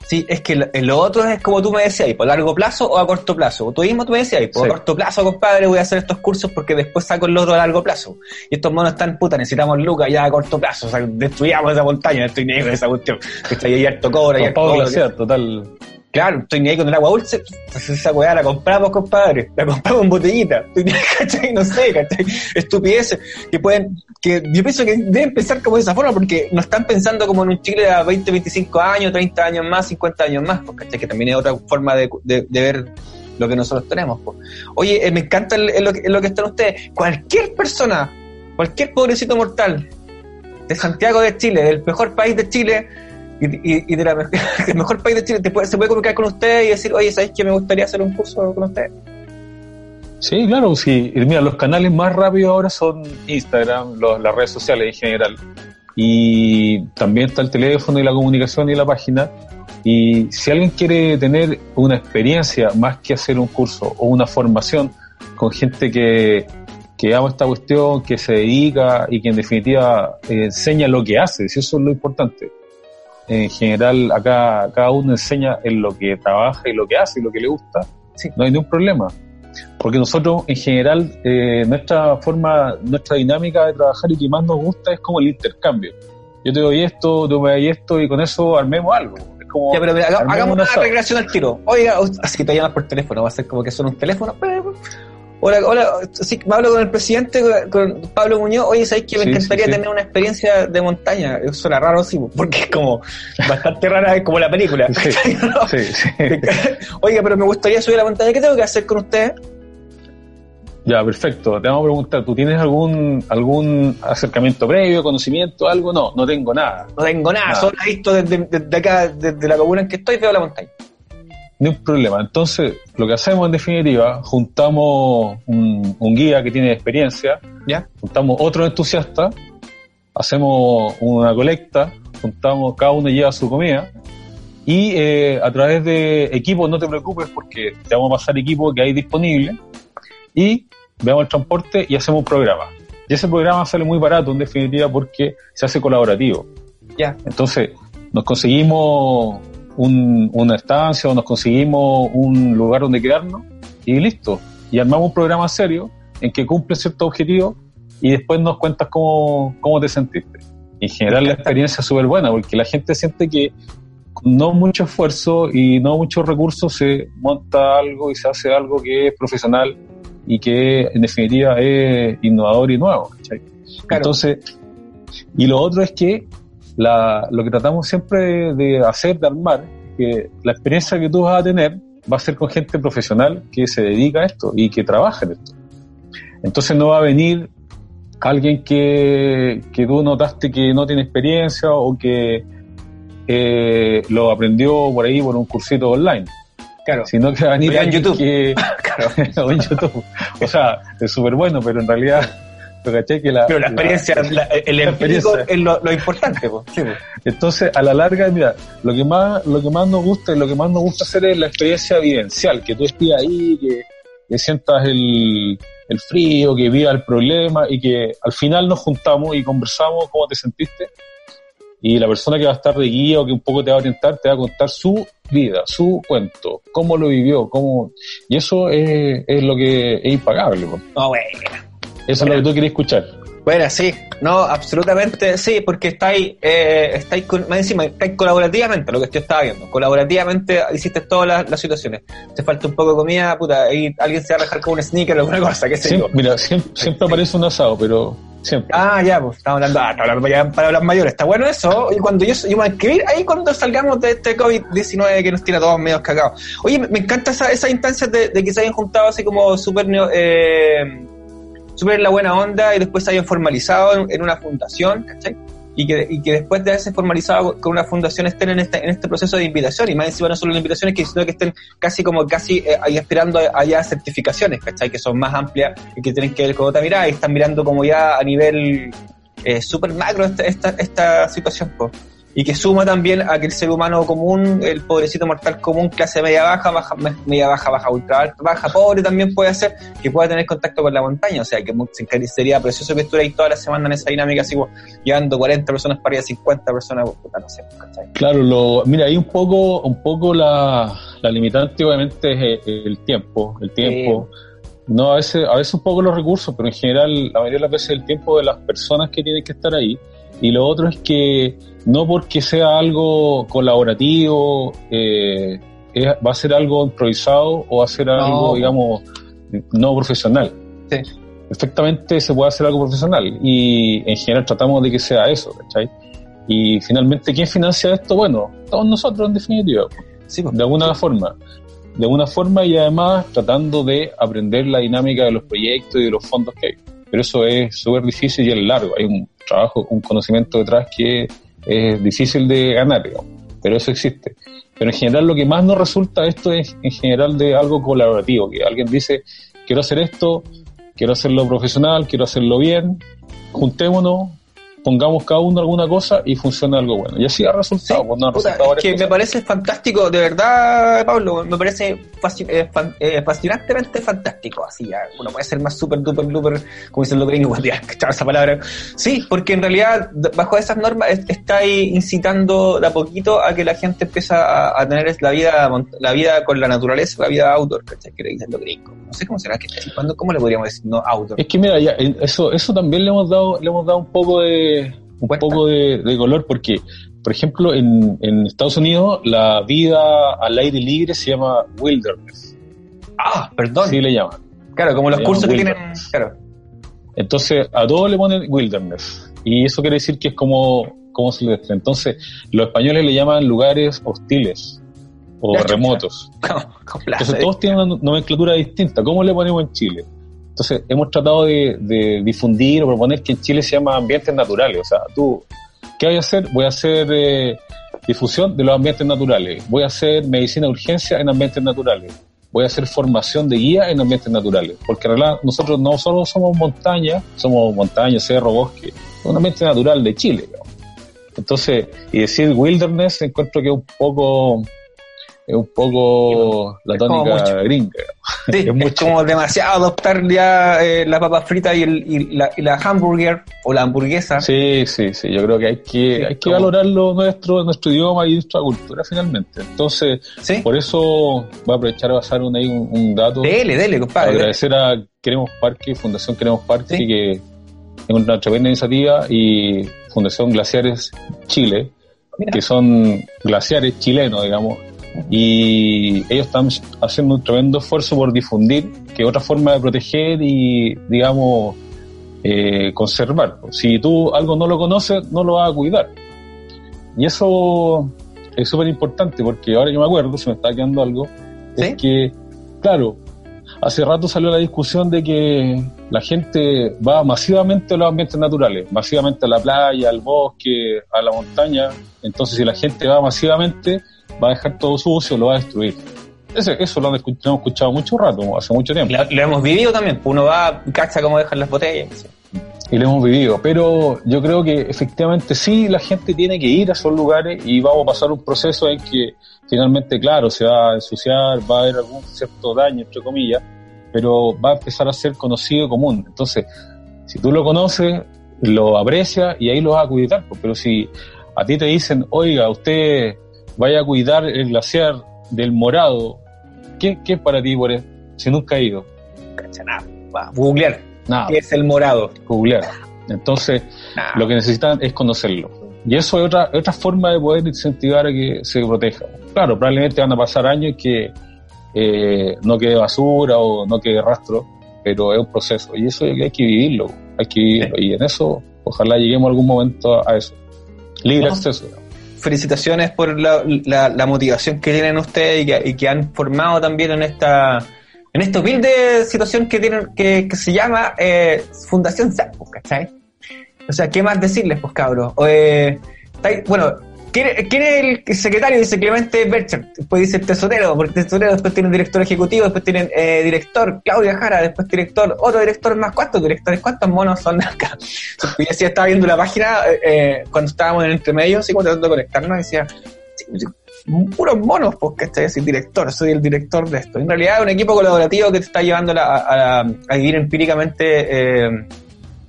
Sí, es que lo, lo otro es como tú me decías, ¿por largo plazo o a corto plazo? Tú mismo tú me decías, por Sí. a corto plazo, compadre, voy a hacer estos cursos porque después saco el otro a largo plazo. Y estos monos están puta, necesitamos lucas ya a corto plazo, o sea, destruyamos esa montaña, estoy ahí con esa cuestión. Está ahí harto cobre, hay harto. Glaciar, total. Claro, estoy ni ahí con el agua dulce. Entonces esa weá la compramos, compadre. La compramos en botellita. *laughs* ¿cachai? No sé, ¿cachai? Estupideces que pueden, que yo pienso que deben pensar como de esa forma porque no están pensando como en un Chile a 20, 25 años, 30 años más, 50 años más, pues, ¿cachai? Que también es otra forma de, de- ver lo que nosotros tenemos. pues. Oye, eh, me encanta el lo que están ustedes. Cualquier persona, cualquier pobrecito mortal de Santiago de Chile, del mejor país de Chile, y, y- y de la del *laughs* mejor país de Chile, te puede, se puede comunicar con usted y decir, oye, ¿sabes que me gustaría hacer un curso con usted? Sí, claro, sí. Mira, los canales más rápidos ahora son Instagram, las redes sociales en general. Y también está el teléfono y la comunicación y la página. Y si alguien quiere tener una experiencia más que hacer un curso o una formación con gente que, que ama esta cuestión, que se dedica y que en definitiva eh, enseña lo que hace, si eso es lo importante. En general, acá cada uno enseña en lo que trabaja y lo que hace y lo que le gusta. Sí. No hay ningún problema. Porque nosotros, en general, eh, nuestra forma, nuestra dinámica de trabajar y que más nos gusta es como el intercambio. Yo te doy esto, tú me das esto y con eso armemos algo. Es como Ya, pero mira, haga- armemos hagamos un una asado. recreación al tiro. Oiga, así que te llamas por teléfono, va a ser como que son un teléfono. Hola, hola, sí, me hablo con el presidente, con Pablo Muñoz. Oye, ¿sabes que me Sí, encantaría sí, tener una experiencia de montaña? Eso suena raro, sí, porque es como bastante rara, es como la película. Sí, *laughs* ¿no? Oiga, pero me gustaría subir a la montaña. ¿Qué tengo que hacer con usted? Ya, perfecto. Te vamos a preguntar, ¿tú tienes algún algún acercamiento previo, conocimiento, algo? No, no tengo nada. No tengo nada, Nada. solo he visto desde, desde acá, desde la comuna en que estoy, veo la montaña. Ni un problema. Entonces, lo que hacemos en definitiva, juntamos un, un guía que tiene experiencia, ¿Ya? juntamos otro entusiasta, hacemos una colecta, juntamos, cada uno lleva su comida, y eh, a través de equipos, no te preocupes porque te vamos a pasar equipo que hay disponible, y veamos el transporte y hacemos un programa. Y ese programa sale muy barato, en definitiva, porque se hace colaborativo. Ya. Entonces, nos conseguimos un- una estancia o nos conseguimos un lugar donde quedarnos y listo. Y armamos un programa serio en que cumple ciertos objetivos y después nos cuentas cómo, cómo te sentiste. En general la experiencia es súper buena porque la gente siente que con no mucho esfuerzo y no muchos recursos se monta algo y se hace algo que es profesional y que en definitiva es innovador y nuevo. Claro. Entonces, y lo otro es que la, lo que tratamos siempre de, hacer, de armar, que la experiencia que tú vas a tener va a ser con gente profesional que se dedica a esto y que trabaja en esto. Entonces no va a venir alguien que, que tú notaste que no tiene experiencia o que eh, lo aprendió por ahí por un cursito online, Claro. sino que va a venir alguien YouTube. que- *laughs* *laughs* o en YouTube. O sea, es súper bueno, pero en realidad, *laughs* ¿tú cachai? Que la, Pero la experiencia, la- el empírico experiencia. es lo, lo importante. Sí. Entonces, a la larga, mira, lo que más, lo que más nos gusta y lo que más nos gusta hacer es la experiencia vivencial, que tú estés ahí, que, que sientas el, el frío, que vivas el problema y que al final nos juntamos y conversamos cómo te sentiste. Y la persona que va a estar de guía o que un poco te va a orientar te va a contar su vida, su cuento, cómo lo vivió, cómo... Y eso es, es lo que es impagable. No, bueno. Eso es lo que tú quieres escuchar. Bueno, sí, no, absolutamente sí, porque estáis, eh, estáis con- más encima, estáis colaborativamente, lo que yo estaba viendo, colaborativamente hiciste todas las, las situaciones. Te falta un poco de comida, puta, ahí alguien se va a dejar con un sneaker o alguna cosa, qué sé Siempre, yo. mira, siempre, siempre aparece un asado, pero siempre. Ah, ya, pues estamos hablando, ah, estamos hablando ya para las mayores, está bueno eso. Y cuando yo, yo me voy a escribir ahí cuando salgamos de este COVID-19 que nos tiene a todos medio cagados. Oye, me, me encanta esa, esas instancias de, de que se hayan juntado así como súper eh, súper la buena onda y después se hayan formalizado en, una fundación, ¿cachai? Y que, y que después de haberse formalizado con una fundación estén en este, en este proceso de invitación y más encima no solo las invitaciones que sino que estén casi como casi eh, ahí aspirando a, a ya certificaciones, ¿cachai? Que son más amplias y que tienen que ver con otra mirada y están mirando como ya a nivel eh, súper macro esta, esta, esta situación, po. Y que suma también a que el ser humano común, el pobrecito mortal común, clase media baja, baja, me- media baja, baja, ultra alta, baja, pobre también puede hacer, que pueda tener contacto con la montaña. O sea, que sería precioso que estuviera ahí toda la semana en esa dinámica, así como llevando 40 personas para ir a 50 personas, no. Claro, lo, mira, ahí un poco, un poco la, la limitante obviamente es el, el tiempo, el tiempo. No, a veces, a veces un poco los recursos, pero en general la mayoría de las veces el tiempo de las personas que tienen que estar ahí. Y lo otro es que no porque sea algo colaborativo, eh, es- va a ser algo improvisado o va a ser algo, digamos, no profesional. Sí. Perfectamente se puede hacer algo profesional y en general tratamos de que sea eso, ¿cachai? Y finalmente, ¿quién financia esto? Bueno, todos nosotros en definitiva, Sí, pues. de alguna forma. De alguna forma y además tratando de aprender la dinámica de los proyectos y de los fondos que hay. Pero eso es súper difícil y es largo. Hay un trabajo, un conocimiento detrás que es difícil de ganar, digamos. pero eso existe. Pero en general lo que más nos resulta esto es en general de algo colaborativo, que alguien dice, quiero hacer esto, quiero hacerlo profesional, quiero hacerlo bien, juntémonos, pongamos cada uno alguna cosa y funciona algo bueno. Y así ha resultado. pues, nos ha Puta, resultado es que cosas. me parece fantástico, de verdad, Pablo, me parece eh, eh, fascinantemente fantástico, así ya, uno puede ser más súper, duper, duper, como dicen los gringos, *laughs* ya, cachar esa palabra. Sí, porque en realidad, bajo esas normas, es- está ahí incitando de a poquito a que la gente empiece a, a tener la vida, la vida con la naturaleza, la vida outdoor, ¿cachai? Que le dicen los gringos. No sé cómo será que, ¿cuándo, ¿cómo le podríamos decir no outdoor? Es que mira, ya, eh, eso, eso también le hemos dado, le hemos dado un poco de, un Cuenta. poco de, de color porque, por ejemplo, en, en Estados Unidos la vida al aire libre se llama wilderness, Ah, perdón. así le llaman. Claro, como los Se cursos que tienen, claro. Entonces a todos le ponen wilderness y eso quiere decir que es como, como silvestre. Entonces los españoles le llaman lugares hostiles o remotos. *laughs* Entonces todos tienen una nomenclatura distinta. ¿Cómo le ponemos en Chile? Entonces hemos tratado de, de difundir o proponer que en Chile se llama ambientes naturales. O sea, tú, ¿qué voy a hacer? Voy a hacer eh, difusión de los ambientes naturales. Voy a hacer medicina de urgencia en ambientes naturales. Voy a hacer formación de guía en ambientes naturales. Porque en realidad nosotros no solo somos montaña, somos montaña, cerro, bosque. Un ambiente natural de Chile. Entonces, y decir wilderness encuentro que es un poco es un poco la tónica gringa. Sí, Es es, mucho. como demasiado adoptar ya eh, la papa frita y, el, y, la, y la hamburger o la hamburguesa. Sí, sí, sí. Yo creo que hay que, Sí, hay que como- valorar lo nuestro, nuestro idioma y nuestra cultura finalmente. Entonces, ¿Sí? por eso voy a aprovechar a pasar un, ahí un, un dato. Dele, dele, compadre. agradecer a Queremos Parque, Fundación Queremos Parque, que es una tremenda iniciativa, y Fundación Glaciares Chile, Mira. que son glaciares chilenos, digamos, y ellos están haciendo un tremendo esfuerzo por difundir que otra forma de proteger y, digamos, eh, conservar. Si tú algo no lo conoces, no lo vas a cuidar. Y eso es súper importante porque ahora yo me acuerdo, se me está quedando algo, ¿Sí? es que, claro, hace rato salió la discusión de que la gente va masivamente a los ambientes naturales, masivamente a la playa, al bosque, a la montaña. Entonces, si la gente va masivamente, va a dejar todo sucio, lo va a destruir. Ese- eso lo han hemos escuchado mucho rato, hace mucho tiempo. Lo, lo hemos vivido también. pues Uno va, cacha cómo dejan las botellas. y lo hemos vivido. Pero yo creo que efectivamente sí la gente tiene que ir a esos lugares y vamos a pasar un proceso en que finalmente, claro, se va a ensuciar, va a haber algún cierto daño, entre comillas, pero va a empezar a ser conocido y común. Entonces, si tú lo conoces, lo aprecias y ahí lo vas a cuidar. pues. Pero si a ti te dicen, oiga, usted vaya a cuidar el glaciar del morado, ¿qué, qué es para ti por eso? Si nunca ha ido. Nada. Va, googlear. Nada, ¿Qué es el morado? googlear. Entonces, Nada. lo que necesitan es conocerlo. Y eso es otra, otra forma de poder incentivar a que se proteja. Claro, probablemente van a pasar años que eh, no quede basura o no quede rastro, pero es un proceso. Y eso hay que vivirlo, hay que vivirlo. Y en eso, ojalá lleguemos algún momento a, eso. Libre acceso. Felicitaciones por la, la- motivación que tienen ustedes y que, han formado también en esta en esta humilde situación que tienen que, se llama eh, Fundación SAP, pues, ¿cachai? O sea, ¿qué más decirles, pues cabros? Eh, bueno, ¿quién, quién es el secretario? Dice Clemente Bercher, después dice el tesorero, porque el tesorero después tiene un director ejecutivo, después tienen eh, director, Claudia Jara, después director, otro director más, ¿cuántos directores? ¿Cuántos monos son acá? *laughs* Yo sí estaba viendo la página eh, eh, cuando estábamos en entre medios, así como tratando de conectarnos, decía, sí, sí, puros monos, pues, ¿cachai? Así, director, soy el director de esto. En realidad es un equipo colaborativo que te está llevando a, a- a vivir empíricamente eh,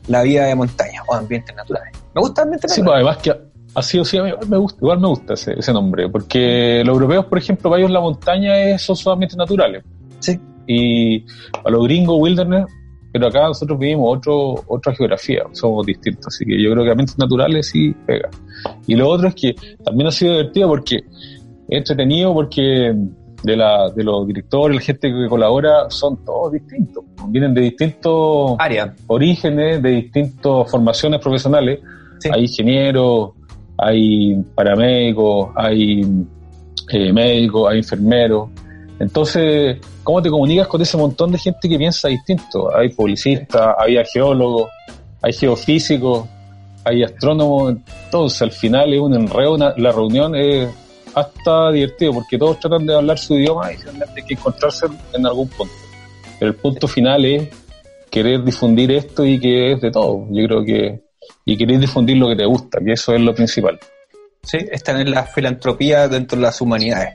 la vida de montaña o ambientes naturales. Me gusta ambientes Sí, pues naturales. además que así o sí, a mí igual me gusta, igual me gusta ese, ese nombre, porque los europeos, por ejemplo, para ellos la montaña son sus ambientes naturales. Sí. Y a los gringos, wilderness, pero acá nosotros vivimos otro, otra geografía, somos distintos, así que yo creo que ambientes naturales sí pega. Y lo otro es que también ha sido divertido porque es entretenido porque de, la, de los directores, la gente que colabora, son todos distintos, vienen de distintos Área. orígenes, de distintas formaciones profesionales. Sí. Hay ingenieros, hay paramédicos, hay eh, médicos, hay enfermeros. Entonces, ¿cómo te comunicas con ese montón de gente que piensa distinto? Hay publicistas, hay geólogos, hay geofísicos, hay astrónomos. Entonces, al final es un enredo, una- la reunión es hasta divertido porque todos tratan de hablar su idioma y que encontrarse en algún punto. Pero el punto final es querer difundir esto y que es de todo. Yo creo que y querer difundir lo que te gusta, que eso es lo principal. Sí, están en la filantropía dentro de las humanidades.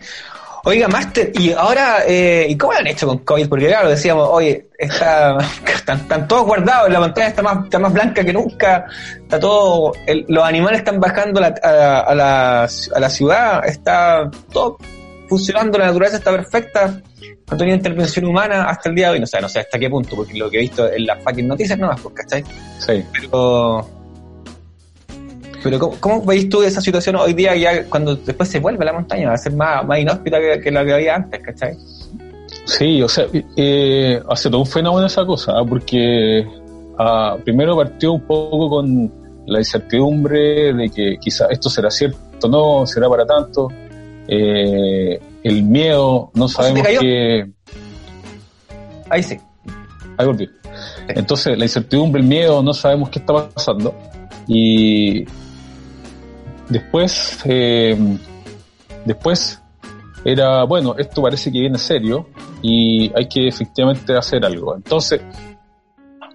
Oiga, Master, y ahora, eh, ¿y cómo lo han hecho con COVID? Porque claro, decíamos, oye, está, *laughs* están, están todos guardados, la pantalla está más, está más blanca que nunca, está todo, el- los animales están bajando a la, a, a la, a la ciudad, está todo funcionando, la naturaleza está perfecta, no tenía intervención humana hasta el día de hoy, no sé, no sé hasta qué punto, porque lo que he visto en las fucking noticias nomás, pues, ¿cachai? Sí. Pero, pero ¿cómo, cómo veis tú esa situación hoy día ya cuando después se vuelve a la montaña? Va a ser más, más inhóspita que, que la que había antes, ¿cachai? Sí, o sea, eh, hace todo un fenómeno esa cosa, ¿ah? porque ah, primero partió un poco con la incertidumbre de que quizá esto será cierto no, será para tanto, eh, el miedo, no sabemos qué... Ahí sí. Ahí volví. Entonces, la incertidumbre, el miedo, no sabemos qué está pasando. Y después, eh, después era, bueno, esto parece que viene serio y hay que efectivamente hacer algo. Entonces,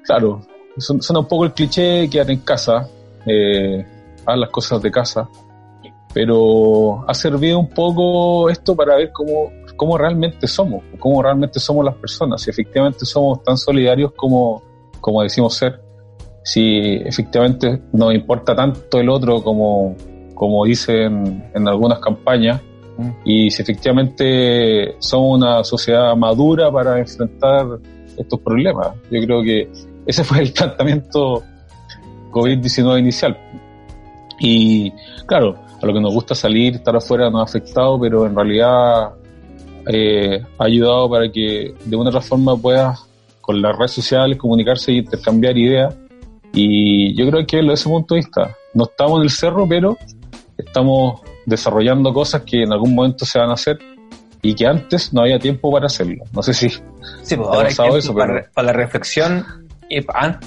claro, suena un poco el cliché, quédate en casa, eh, haz las cosas de casa. pero ha servido un poco esto para ver cómo, cómo realmente somos, cómo realmente somos las personas, si efectivamente somos tan solidarios como, como decimos ser, si efectivamente nos importa tanto el otro como, como dicen en algunas campañas, y si efectivamente somos una sociedad madura para enfrentar estos problemas. Yo creo que ese *laughs* fue el planteamiento COVID-19 inicial. Y claro, a lo que nos gusta salir, estar afuera nos ha afectado, pero en realidad eh, ha ayudado para que de una u otra forma puedas con las redes sociales comunicarse y intercambiar ideas. Y yo creo que desde ese punto de vista, no estamos en el cerro, pero estamos desarrollando cosas que en algún momento se van a hacer y que antes no había tiempo para hacerlo. No sé si Sí, pues ahora pasado eso, para, pero- para la reflexión y para,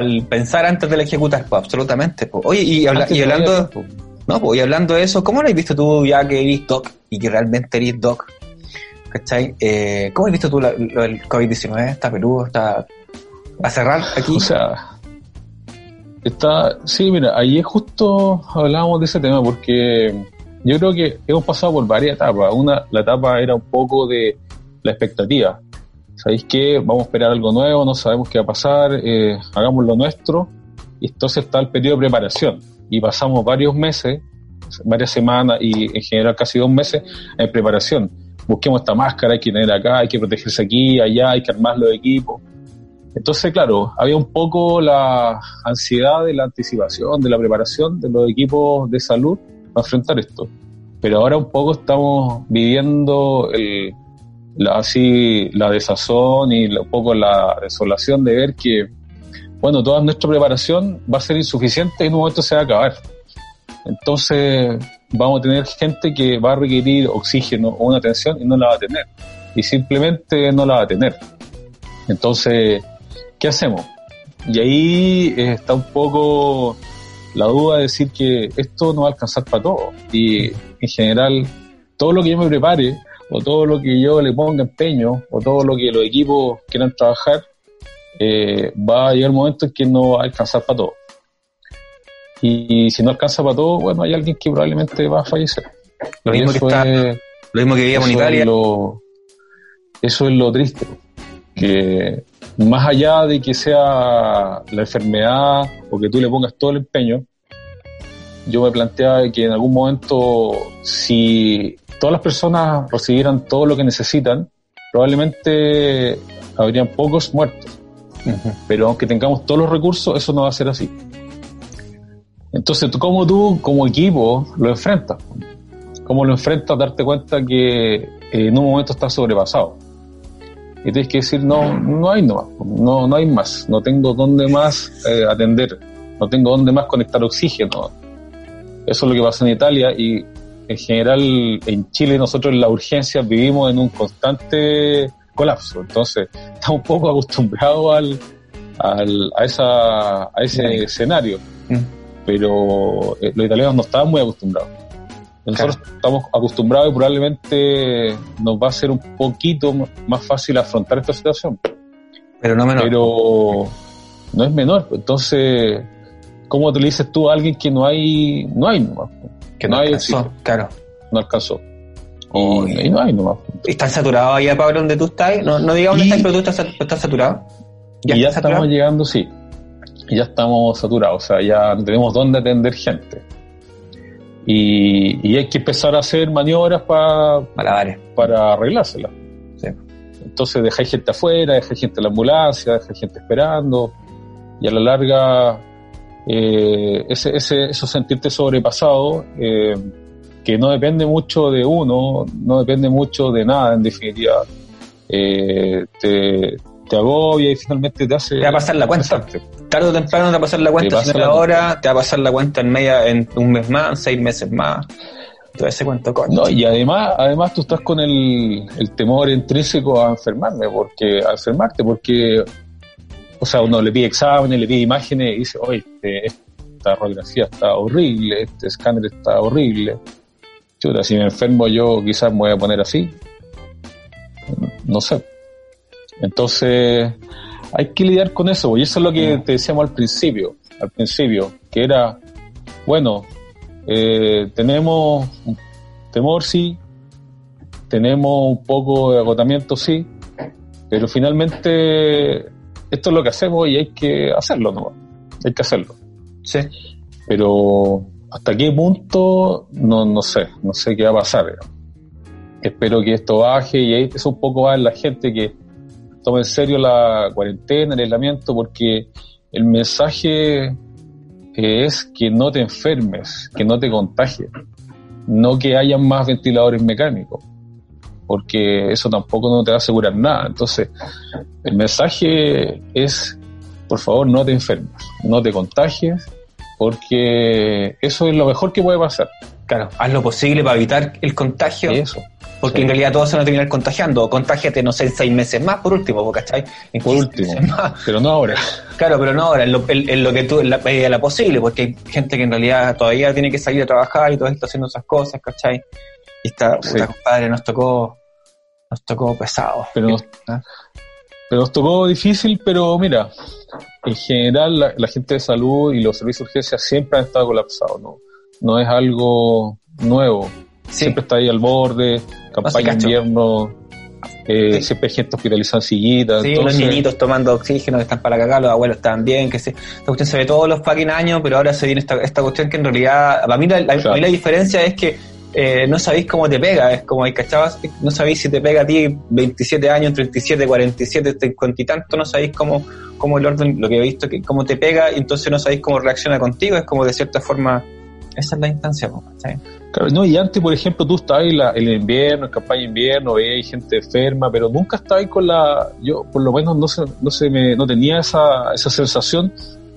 el pensar antes de ejecutar, pues absolutamente. pues. Oye, y, habla- y hablando, tiempo. no, pues, y hablando de eso, ¿cómo lo has visto tú ya que eres doc y que realmente eres doc? ¿Cachai? Eh, ¿Cómo has visto tú la- lo del COVID-19? ¿Está peludo? ¿Está a cerrar aquí? O sea, está, sí, mira, ayer justo hablábamos de ese tema porque yo creo que hemos pasado por varias etapas. Una, la etapa era un poco de la expectativa. ¿Sabéis qué? Vamos a esperar algo nuevo, no sabemos qué va a pasar, eh, hagamos lo nuestro. Y entonces está el periodo de preparación. Y pasamos varios meses, varias semanas y en general casi dos meses en preparación. Busquemos esta máscara, hay que tener acá, hay que protegerse aquí, allá, hay que armar los equipos. Entonces, claro, había un poco la ansiedad de la anticipación, de la preparación de los equipos de salud para enfrentar esto. Pero ahora un poco estamos viviendo el, la, así, la desazón y un poco la desolación de ver que, bueno, toda nuestra preparación va a ser insuficiente y en un momento se va a acabar. Entonces, vamos a tener gente que va a requerir oxígeno o una atención y no la va a tener. Y simplemente no la va a tener. Entonces, ¿qué hacemos? Y ahí eh, está un poco la duda de decir que esto no va a alcanzar para todo. Y en general, todo lo que yo me prepare, o todo lo que yo le ponga empeño, o todo lo que los equipos quieran trabajar, eh, va a llegar un momento en que no va a alcanzar para todo. Y, si no alcanza para todo, bueno, hay alguien que probablemente va a fallecer. Lo mismo que está- es- Lo mismo que vivíamos en eso Italia. Es lo, eso es lo triste. Que más allá de que sea la enfermedad o que tú le pongas todo el empeño, yo me planteaba que en algún momento, si todas las personas recibieran todo lo que necesitan, probablemente habrían pocos muertos. Pero aunque tengamos todos los recursos, eso no va a ser así. Entonces, ¿tú- ¿cómo tú como equipo lo enfrentas? ¿Cómo lo enfrentas? Darte cuenta que eh, en un momento estás sobrepasado. Y tienes que decir, no, no hay no, no, no hay más, no tengo dónde más eh, atender, no tengo dónde más conectar oxígeno. Eso es lo que pasa en Italia y en general en Chile nosotros en la urgencia vivimos en un constante colapso. Entonces, *laughs* estamos un poco acostumbrados al, al- a, esa, a ese escenario, Mm. pero eh, los italianos no estaban muy acostumbrados. Nosotros estamos acostumbrados y probablemente nos va a ser un poquito más fácil afrontar esta situación, Pero no menos. pero no es menor. Entonces, ¿cómo te le dices tú a alguien que no hay, no hay nomás? que no no hay alcanzó, oxígeno, claro. no alcanzó. Y, y no hay nomás. ¿Están saturados allá, Pablo, donde tú estás? No, no digamos Y- dónde estás, pero tú estás, estás saturado. y ya estamos saturado? llegando, sí. Ya estamos saturados, o sea, ya no tenemos dónde atender gente. Y, y hay que empezar a hacer maniobras para Malabares. para arreglársela. Sí. Entonces dejáis gente afuera, dejáis gente en la ambulancia, dejáis gente esperando, y a la larga eh, ese, ese, eso sentirte sobrepasado, eh, que no depende mucho de uno, no depende mucho de nada en definitiva, eh, te, te agobia y finalmente te hace... Te va a pasar la cuenta. Tarde o temprano te va a pasar la cuenta, si no la ahora, te va a pasar la cuenta en media, en un mes más, seis meses más. Todo ese cuento, coño. No, y además, además tú estás con el, el temor intrínseco a enfermarme, porque, a enfermarte, porque, o sea, uno le pide exámenes, le pide imágenes y dice, oye, este, esta radiografía está horrible, este escáner está horrible. Chuta, si me enfermo yo quizás me voy a poner así. No sé. Entonces, hay que lidiar con eso, y eso es lo que te decíamos al principio, al principio, que era, bueno, eh, tenemos temor, sí, tenemos un poco de agotamiento, sí, pero finalmente esto es lo que hacemos y hay que hacerlo, ¿no? Hay que hacerlo. Sí. Pero hasta qué punto, no, no sé, no sé qué va a pasar. Espero que esto baje y eso un poco va en la gente que tome en serio la cuarentena, el aislamiento, porque el mensaje es que no te enfermes, que no te contagies, no que haya más ventiladores mecánicos, porque eso tampoco no te va a asegurar nada. Entonces, el mensaje es, por favor, no te enfermes, no te contagies, porque eso es lo mejor que puede pasar. Claro, haz lo posible para evitar el contagio. Eso. Porque Sí. en realidad todos se van a terminar contagiando. Contágiate, no sé, seis meses más, por último, ¿cachai? En Por 15 último, más. *laughs* pero no ahora. Claro, pero no ahora, en lo, en- en lo que tú, en la medida de la posible, porque hay gente que en realidad todavía tiene que salir a trabajar y todavía está haciendo esas cosas, ¿cachai? Y está, puta, Sí. compadre, nos tocó, nos tocó pesado. Pero nos, ¿Ah? pero nos tocó difícil, pero mira, en general la, la gente de salud y los servicios de urgencia siempre han estado colapsados, ¿no? No es algo nuevo. Sí. Siempre está ahí al borde, campaña de invierno, eh, Sí. siempre hay gente hospitalizada en sillitas. Sí, entonces, los niñitos tomando oxígeno, están para cagar, los abuelos bien, que se, esta cuestión se ve todos los fucking años, pero ahora se viene esta, esta cuestión que en realidad, para mí la, la- Claro. para mí la diferencia es que eh, no sabéis cómo te pega, es como, ¿cachabas? No sabéis si te pega a ti 27 años, 37, 47, 50 y tanto, no sabéis cómo, cómo el orden, lo que he visto, que cómo te pega, y entonces no sabéis cómo reacciona contigo, es como de cierta forma, esa es la instancia. Claro, no, y antes, por ejemplo, tú estabas en, la- en el invierno, en campaña de invierno, veías gente enferma, pero nunca estabas con la. Yo, por lo menos, no, se, no, se me, no tenía esa, esa sensación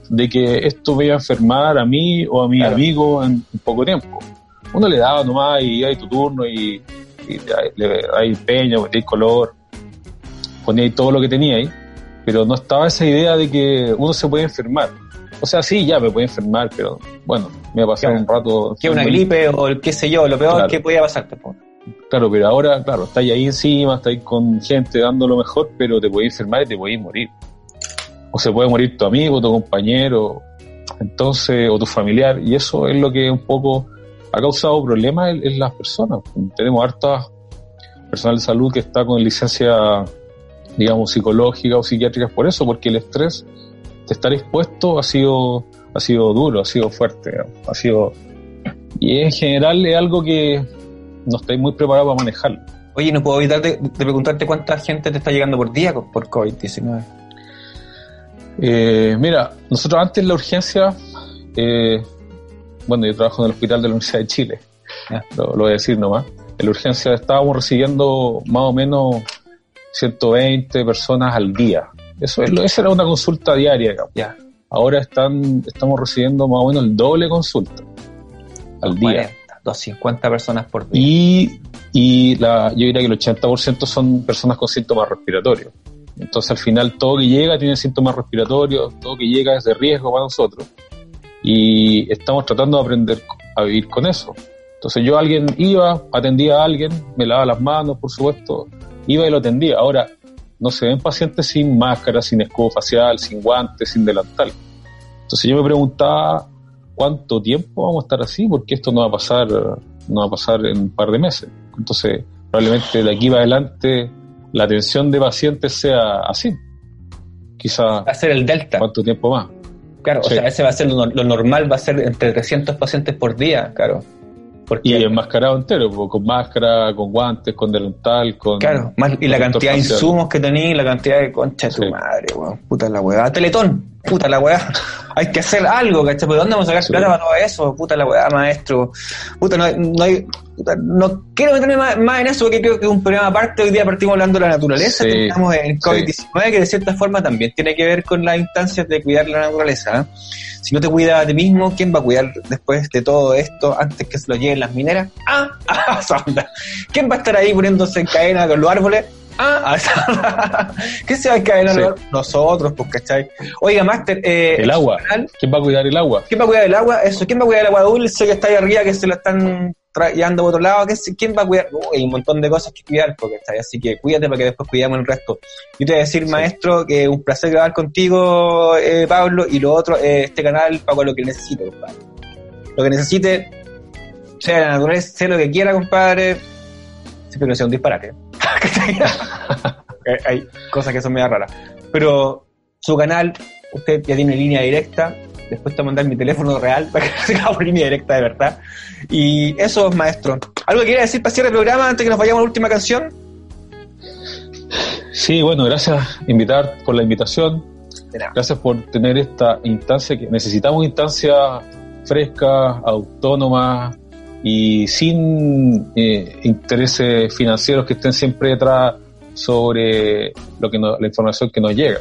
de que esto me iba a enfermar a mí o a mi Claro. amigo en, en poco tiempo. Uno le daba nomás y hay tu turno y, y le hay empeño, metíais color, ponía todo lo que tenía ahí, pero no estaba esa idea de que uno se puede enfermar. O sea, sí, ya me puede enfermar, pero bueno, me va a pasar Claro. un rato. Que una gripe o el qué sé yo, lo peor Claro. que podía pasarte. Claro, pero ahora, claro, estáis ahí encima, estáis con gente dando lo mejor, pero te podéis enfermar y te podéis morir. O se puede morir tu amigo, tu compañero, entonces, o tu familiar, y eso es lo que un poco ha causado problemas en, en las personas. Tenemos hartas personal de salud que está con licencia, digamos, psicológica o psiquiátrica por eso, porque el estrés estar expuesto ha sido, ha sido duro, ha sido fuerte, ha sido, y en general es algo que no estáis muy preparados para manejarlo. Oye, no puedo evitar de, de preguntarte cuánta gente te está llegando por día por COVID-19. Eh, mira, nosotros antes en la urgencia, eh, bueno, yo trabajo en el hospital de la Universidad de Chile, lo voy a decir nomás. En la urgencia estábamos recibiendo más o menos 120 personas al día. Eso es, esa era una consulta diaria, digamos. Ya, Ahora están, estamos recibiendo más o menos el doble consulta al día. 40, 250 personas por día. Y, y la, yo diría que el 80% son personas con síntomas respiratorios. Entonces al final todo que llega tiene síntomas respiratorios, todo que llega es de riesgo para nosotros. Y estamos tratando de aprender a vivir con eso. Entonces yo alguien iba, atendía a alguien, me lavaba las manos, por supuesto, iba y lo atendía. Ahora, no se ven pacientes sin máscara, sin escudo facial, sin guantes, sin delantal. Entonces yo me preguntaba cuánto tiempo vamos a estar así, porque esto no va a pasar, no va a pasar en un par de meses. Entonces, probablemente de aquí para adelante la atención de pacientes sea así. Quizá Va a ser el Delta. cuánto tiempo más. Claro, o sea, ese va a ser lo, lo normal, va a ser entre 300 pacientes por día, claro. Porque, Y enmascarado entero, con máscara, con guantes, con delantal, con... claro, y la cantidad de insumos que tenés, la cantidad de concha de tu Sí. madre, weón. Puta la weá. Teletón, puta la weá. *laughs* Hay que hacer algo, ¿cachai? ¿Pero dónde vamos a sacar Sí. plata para todo eso? Puta la weá, maestro. Puta, no, no hay. puta, no quiero meterme más, más en eso porque creo que es un programa aparte. Hoy día partimos hablando de la naturaleza, Sí. terminamos en COVID-19, que de cierta forma también tiene que ver con las instancias de cuidar la naturaleza. ¿eh? Si no te cuidas a ti mismo, ¿quién va a cuidar después de todo esto antes que se lo lleven las mineras? Ah, *laughs* ah. ¿Quién va a estar ahí poniéndose en cadena con los árboles? Ah, ah. *laughs* ¿Qué se va a encadenar? Sí. Nosotros, pues, ¿cachai? Oiga, Máster, eh, El agua. canal, ¿Quién va a cuidar el agua? ¿Quién va a cuidar el agua? Eso, ¿quién va a cuidar el agua dulce que está ahí arriba, que se la están llevando por otro lado? ¿Qué se- ¿Quién va a cuidar? Uy, hay un montón de cosas que cuidar, porque está así que cuídate para que después cuidamos el resto. Yo te voy a decir, maestro, que un placer grabar contigo, eh, Pablo, y lo otro, eh, este canal, para lo que necesite, compadre. Lo que necesite, sea la naturaleza, sé lo que quiera, compadre. Siempre que sea un disparate. *laughs* Hay cosas que son medio raras. Pero su canal, usted ya tiene línea directa. Después te voy a mandar mi teléfono real para que lo siga por línea directa de verdad. Y eso, maestro. ¿Algo que quiera decir para cierre el programa antes que nos vayamos a la última canción? Sí, bueno, gracias invitar por la invitación. Gracias por tener esta instancia que necesitamos instancias frescas, autónomas y sin eh, intereses financieros que estén siempre detrás sobre lo que nos- la información que nos llega.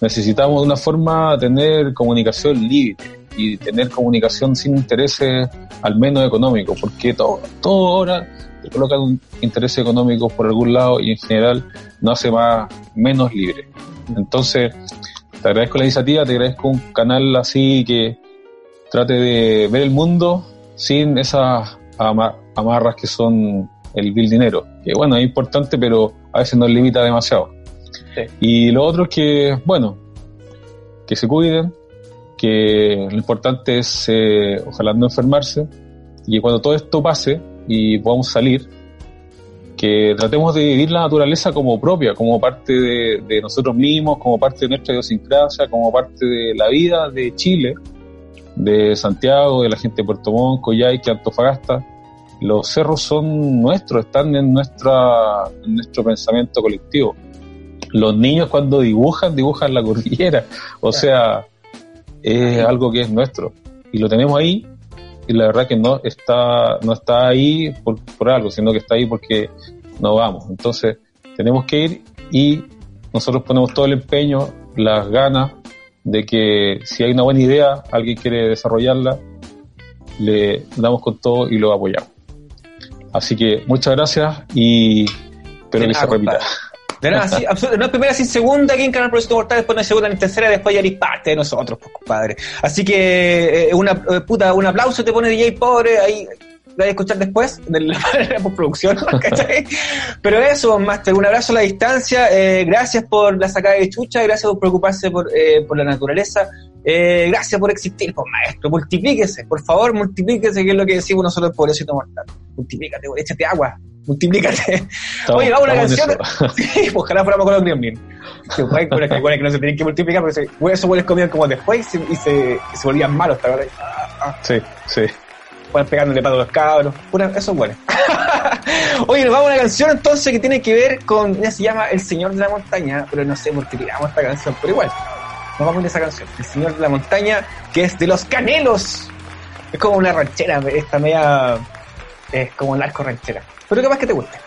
Necesitamos de una forma tener comunicación libre y tener comunicación sin intereses, al menos económicos, porque todo, todo ahora te colocan un interés económico por algún lado y en general no hace más menos libre. Entonces, te agradezco la iniciativa, te agradezco un canal así que trate de ver el mundo sin esas ama- amarras que son el vil dinero. Que bueno, es importante, pero a veces nos limita demasiado. Sí. Y lo otro es que, bueno, que se cuiden, que lo importante es, eh, ojalá no enfermarse, y cuando todo esto pase y podamos salir, que tratemos de vivir la naturaleza como propia, como parte de, de nosotros mismos, como parte de nuestra idiosincrasia, como parte de la vida de Chile, de Santiago, de la gente de Puerto Montt, Coyhaique, Antofagasta. Los cerros son nuestros, están en, nuestra, en nuestro pensamiento colectivo. Los niños cuando dibujan, dibujan la cordillera. O sea, es algo que es nuestro. Y lo tenemos ahí, y la verdad que no está, no está ahí por, por algo, sino que está ahí porque no vamos. Entonces, tenemos que ir y nosotros ponemos todo el empeño, las ganas de que si hay una buena idea, alguien quiere desarrollarla, le damos con todo y lo apoyamos. Así que muchas gracias y espero que se repita. De nada, sí. No es primera sin segunda aquí en Canal Proyecto Mortal, después no hay segunda ni tercera, después ya eres parte de nosotros, pues, compadre. Así que, eh, una, eh, puta, un aplauso te pone DJ Pobre, ahí lo vais a escuchar después, de la, de la postproducción, *laughs* ¿cachai? Pero eso, Master, un abrazo a la distancia, eh, gracias por la sacada de chucha, gracias por preocuparse por, eh, por la naturaleza, eh, gracias por existir, pues, maestro, multiplíquese, por favor, multiplíquese, que es lo que decimos nosotros, pobrecito mortal. Multiplícate, échate agua, multiplícate. *laughs* Estamos- Oye, vamos a una canción. *laughs* Sí, pues, ojalá fuéramos con los gremlins. Que con que, que no se tienen que multiplicar, porque se- esos güeyes comían como después y se, y se, y se volvían malos, ¿te acuerdas? Ah, ah, Sí, sí. Güeyes pegándole pato a los cabros. Pura, esos güeyes. Oye, nos vamos a una canción entonces que tiene que ver con. Ya se llama El Señor de la Montaña, pero no sé por qué tiramos esta canción, pero igual. Nos vamos a esa canción. El Señor de la Montaña, que es de los Canelos. Es como una ranchera, esta media. Es como narco ranchera. Pero capaz que te guste.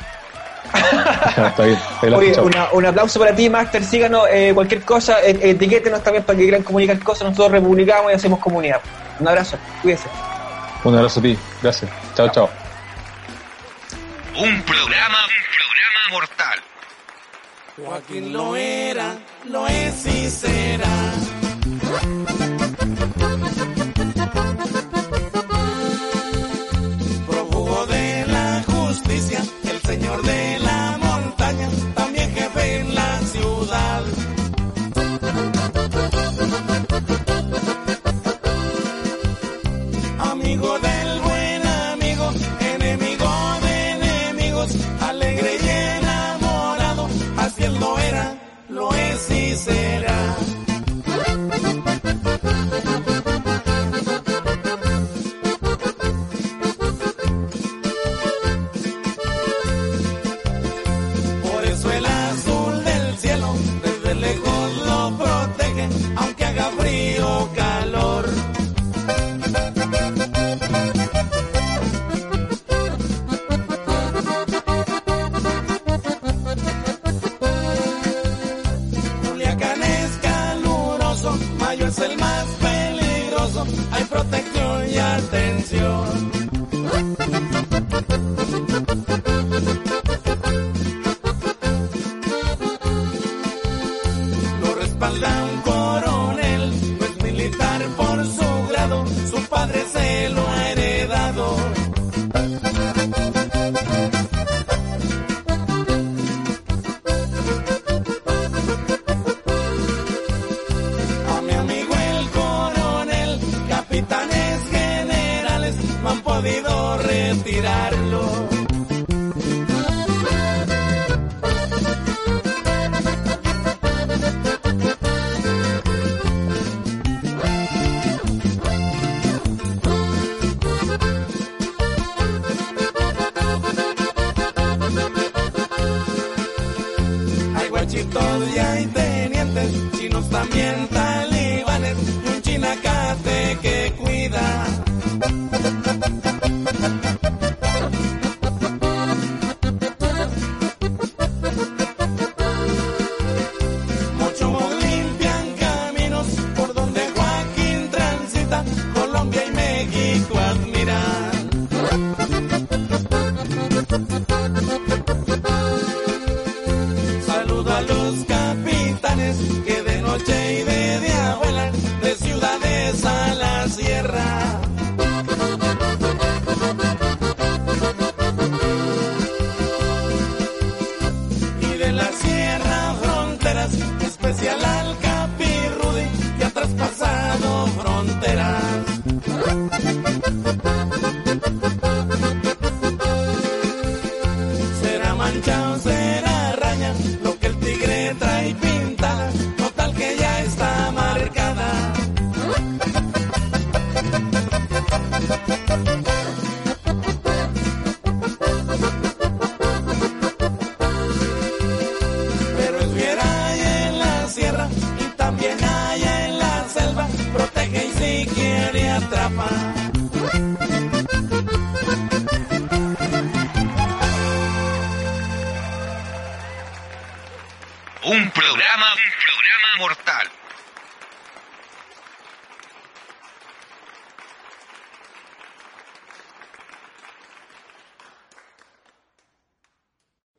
*laughs* Está bien. Oye, una- un aplauso para ti, Master. Síganos, eh, cualquier cosa, eh, etiquétenos también para que quieran comunicar cosas. Nosotros republicamos y hacemos comunidad. Un abrazo, cuídense. Un abrazo a ti. Gracias. Chao, chao. Un programa, un programa mortal. Joaquín lo era, lo es y será. Es